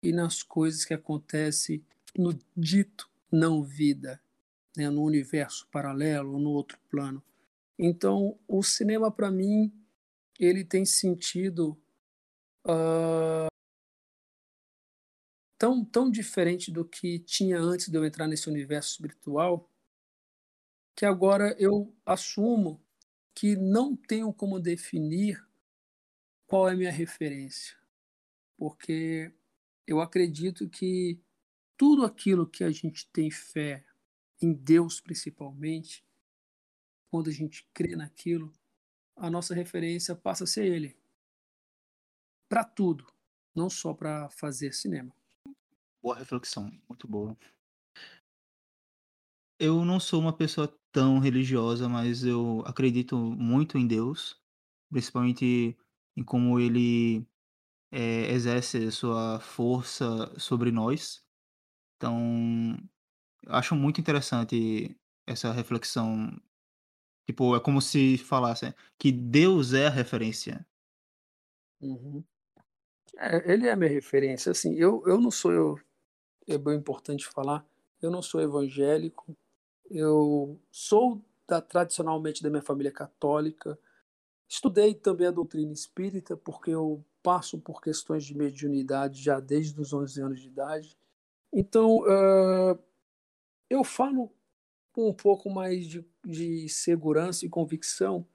Speaker 2: e nas coisas que acontecem no dito não vida, né, no universo paralelo, no outro plano. Então, o cinema para mim ele tem sentido uh, tão tão diferente do que tinha antes de eu entrar nesse universo espiritual, que agora eu assumo que não tenho como definir qual é a minha referência? Porque eu acredito que tudo aquilo que a gente tem fé, em Deus principalmente, quando a gente crê naquilo, a nossa referência passa a ser Ele. Para tudo, não só para fazer cinema.
Speaker 1: Boa reflexão, muito boa. Eu não sou uma pessoa tão religiosa, mas eu acredito muito em Deus, principalmente em como ele é, exerce sua força sobre nós. Então, acho muito interessante essa reflexão. Tipo, é como se falasse que Deus é a referência.
Speaker 2: Uhum. É, ele é a minha referência. Assim, eu, eu não sou, eu, é bem importante falar, eu não sou evangélico, eu sou da, tradicionalmente da minha família católica, Estudei também a doutrina espírita, porque eu passo por questões de mediunidade já desde os 11 anos de idade. Então, uh, eu falo com um pouco mais de, de segurança e convicção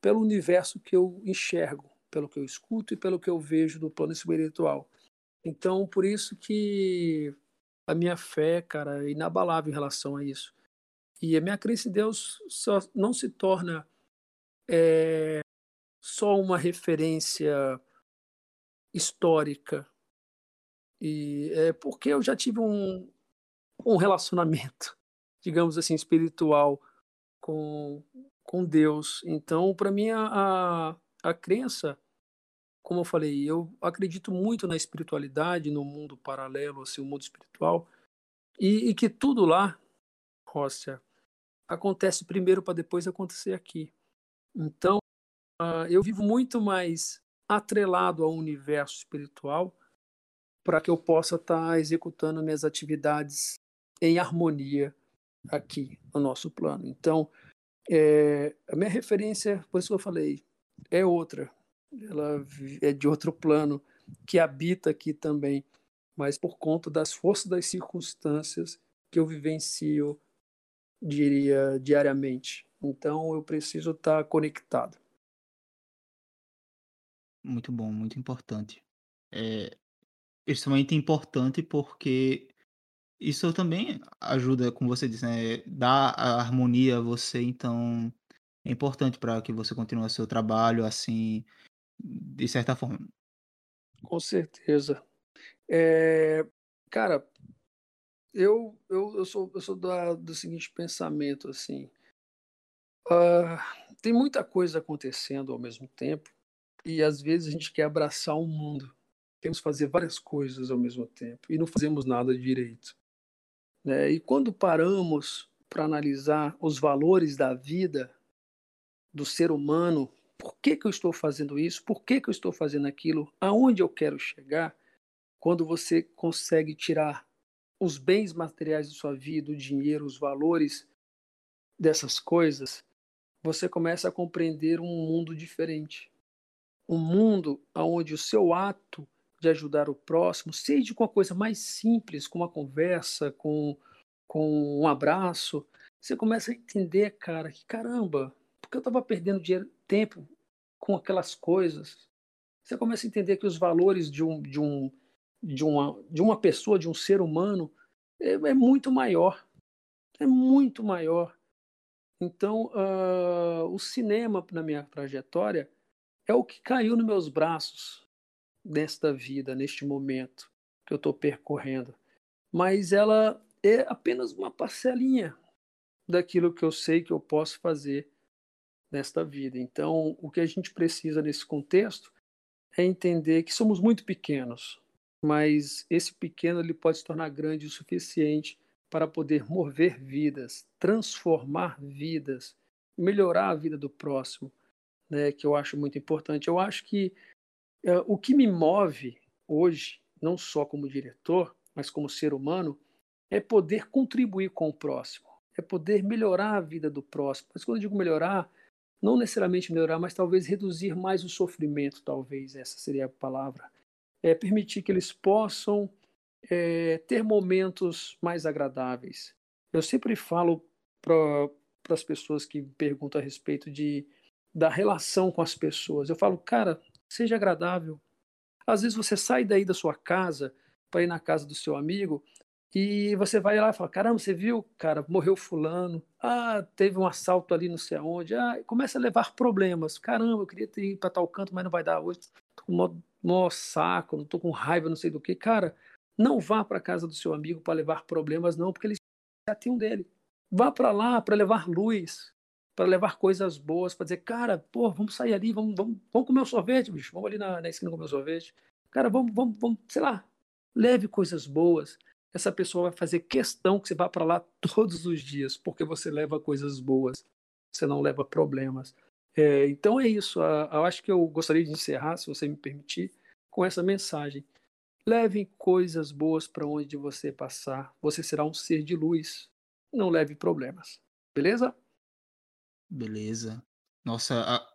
Speaker 2: pelo universo que eu enxergo, pelo que eu escuto e pelo que eu vejo do plano espiritual. Então, por isso que a minha fé, cara, é inabalável em relação a isso. E a minha crença em Deus só não se torna é, só uma referência histórica. E é porque eu já tive um, um relacionamento, digamos assim, espiritual com, com Deus. Então, para mim, a, a, crença, como eu falei, eu acredito muito na espiritualidade, no mundo paralelo, assim, o mundo espiritual, e, e que tudo lá, Rócia, acontece primeiro para depois acontecer aqui. Então, uh, eu vivo muito mais atrelado ao universo espiritual para que eu possa estar tá executando minhas atividades em harmonia aqui no nosso plano. Então, é, a minha referência, por isso que eu falei, é outra. Ela é de outro plano que habita aqui também, mas por conta das forças das circunstâncias que eu vivencio, diria, diariamente. Então, eu preciso estar tá conectado.
Speaker 1: Muito bom, muito importante. É extremamente importante porque isso também ajuda, como você disse, né, dá a harmonia a você, então é importante para que você continue seu trabalho assim, de certa forma.
Speaker 2: Com certeza. É, cara, eu, eu, eu sou, eu sou da, do seguinte pensamento, assim, uh, tem muita coisa acontecendo ao mesmo tempo, e às vezes a gente quer abraçar o mundo. Queremos fazer várias coisas ao mesmo tempo e não fazemos nada direito. Né? E quando paramos para analisar os valores da vida, do ser humano, por que, que eu estou fazendo isso, por que, que eu estou fazendo aquilo, aonde eu quero chegar, quando você consegue tirar os bens materiais da sua vida, o dinheiro, os valores dessas coisas, você começa a compreender um mundo diferente um mundo onde o seu ato de ajudar o próximo, seja com a coisa mais simples, com uma conversa, com, com um abraço, você começa a entender, cara, que caramba, porque eu estava perdendo dinheiro, tempo com aquelas coisas. Você começa a entender que os valores de, um, de, um, de, uma, de uma pessoa, de um ser humano, é, é muito maior. É muito maior. Então, uh, o cinema, na minha trajetória, é o que caiu nos meus braços nesta vida, neste momento que eu estou percorrendo. Mas ela é apenas uma parcelinha daquilo que eu sei que eu posso fazer nesta vida. Então, o que a gente precisa nesse contexto é entender que somos muito pequenos, mas esse pequeno ele pode se tornar grande o suficiente para poder mover vidas, transformar vidas, melhorar a vida do próximo né, que eu acho muito importante. Eu acho que o que me move hoje, não só como diretor, mas como ser humano, é poder contribuir com o próximo, é poder melhorar a vida do próximo. Mas quando eu digo melhorar, não necessariamente melhorar, mas talvez reduzir mais o sofrimento, talvez essa seria a palavra. É permitir que eles possam é, ter momentos mais agradáveis. Eu sempre falo para as pessoas que perguntam a respeito de da relação com as pessoas. Eu falo, cara, seja agradável. Às vezes você sai daí da sua casa para ir na casa do seu amigo e você vai lá e fala: caramba, você viu, cara, morreu Fulano. Ah, teve um assalto ali, não sei aonde. Ah, começa a levar problemas. Caramba, eu queria ter ido para tal canto, mas não vai dar hoje. Tô com mó, mó saco, não tô com raiva, não sei do que. Cara, não vá para casa do seu amigo para levar problemas, não, porque eles já tem um dele. Vá para lá para levar luz, para levar coisas boas, para dizer, cara, pô, vamos sair ali, vamos, vamos, vamos comer um sorvete, bicho, vamos ali na, na esquina comer um sorvete. Cara, vamos, vamos, vamos, sei lá, leve coisas boas. Essa pessoa vai fazer questão que você vá para lá todos os dias, porque você leva coisas boas, você não leva problemas. É, então é isso. Eu acho que eu gostaria de encerrar, se você me permitir, com essa mensagem. Leve coisas boas para onde você passar. Você será um ser de luz. Não leve problemas. Beleza?
Speaker 1: Beleza. Nossa, a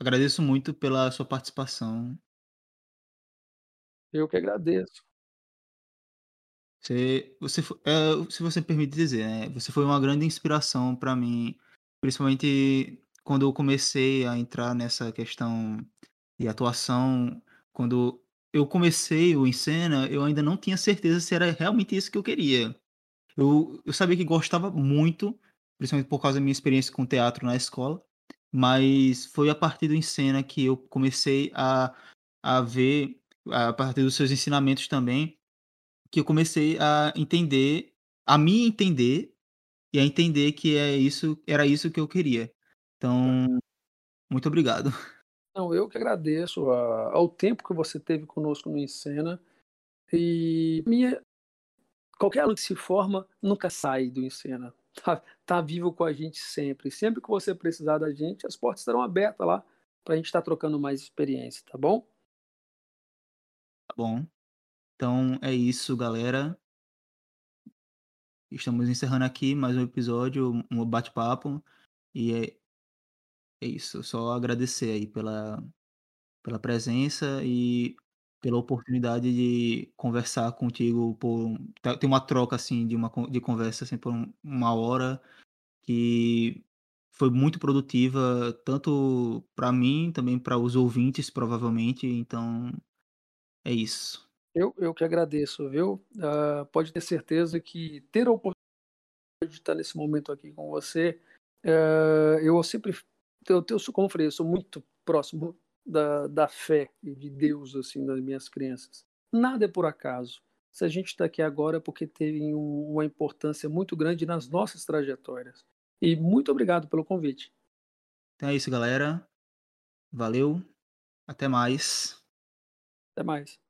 Speaker 1: agradeço muito pela sua participação.
Speaker 2: Eu que agradeço.
Speaker 1: Você você eh, se você permite dizer, né, você foi uma grande inspiração para mim, principalmente quando eu comecei a entrar nessa questão de atuação, quando eu comecei o Encena, eu ainda não tinha certeza se era realmente isso que eu queria. Eu eu sabia que gostava muito principalmente por causa da minha experiência com teatro na escola, mas foi a partir do Encena que eu comecei a, a ver, a partir dos seus ensinamentos também, que eu comecei a entender, a me entender e a entender que é isso, era isso que eu queria. Então, muito obrigado.
Speaker 2: Não, eu que agradeço a, ao tempo que você teve conosco no Encena. E minha, qualquer aluno que se forma nunca sai do Encena tá, tá vivo com a gente sempre. Sempre que você precisar da gente, as portas estarão abertas lá para a gente estar tá trocando mais experiência, tá bom?
Speaker 1: Tá bom. Então é isso, galera. Estamos encerrando aqui mais um episódio, um bate-papo. E é, é isso. Só agradecer aí pela, pela presença e pela oportunidade de conversar contigo por ter uma troca assim de uma de conversa assim por uma hora que foi muito produtiva tanto para mim também para os ouvintes provavelmente. Então é isso.
Speaker 2: Eu, eu que agradeço viu? Uh, pode ter certeza que ter a oportunidade de estar nesse momento aqui com você uh, eu sempre eu, eu como eu falei eu sou muito próximo da, da fé e de Deus assim das minhas crenças. Nada é por acaso. Se a gente está aqui agora é porque teve um, uma importância muito grande nas nossas trajetórias. E muito obrigado pelo convite.
Speaker 1: Então é isso, galera. Valeu. Até mais.
Speaker 2: Até mais.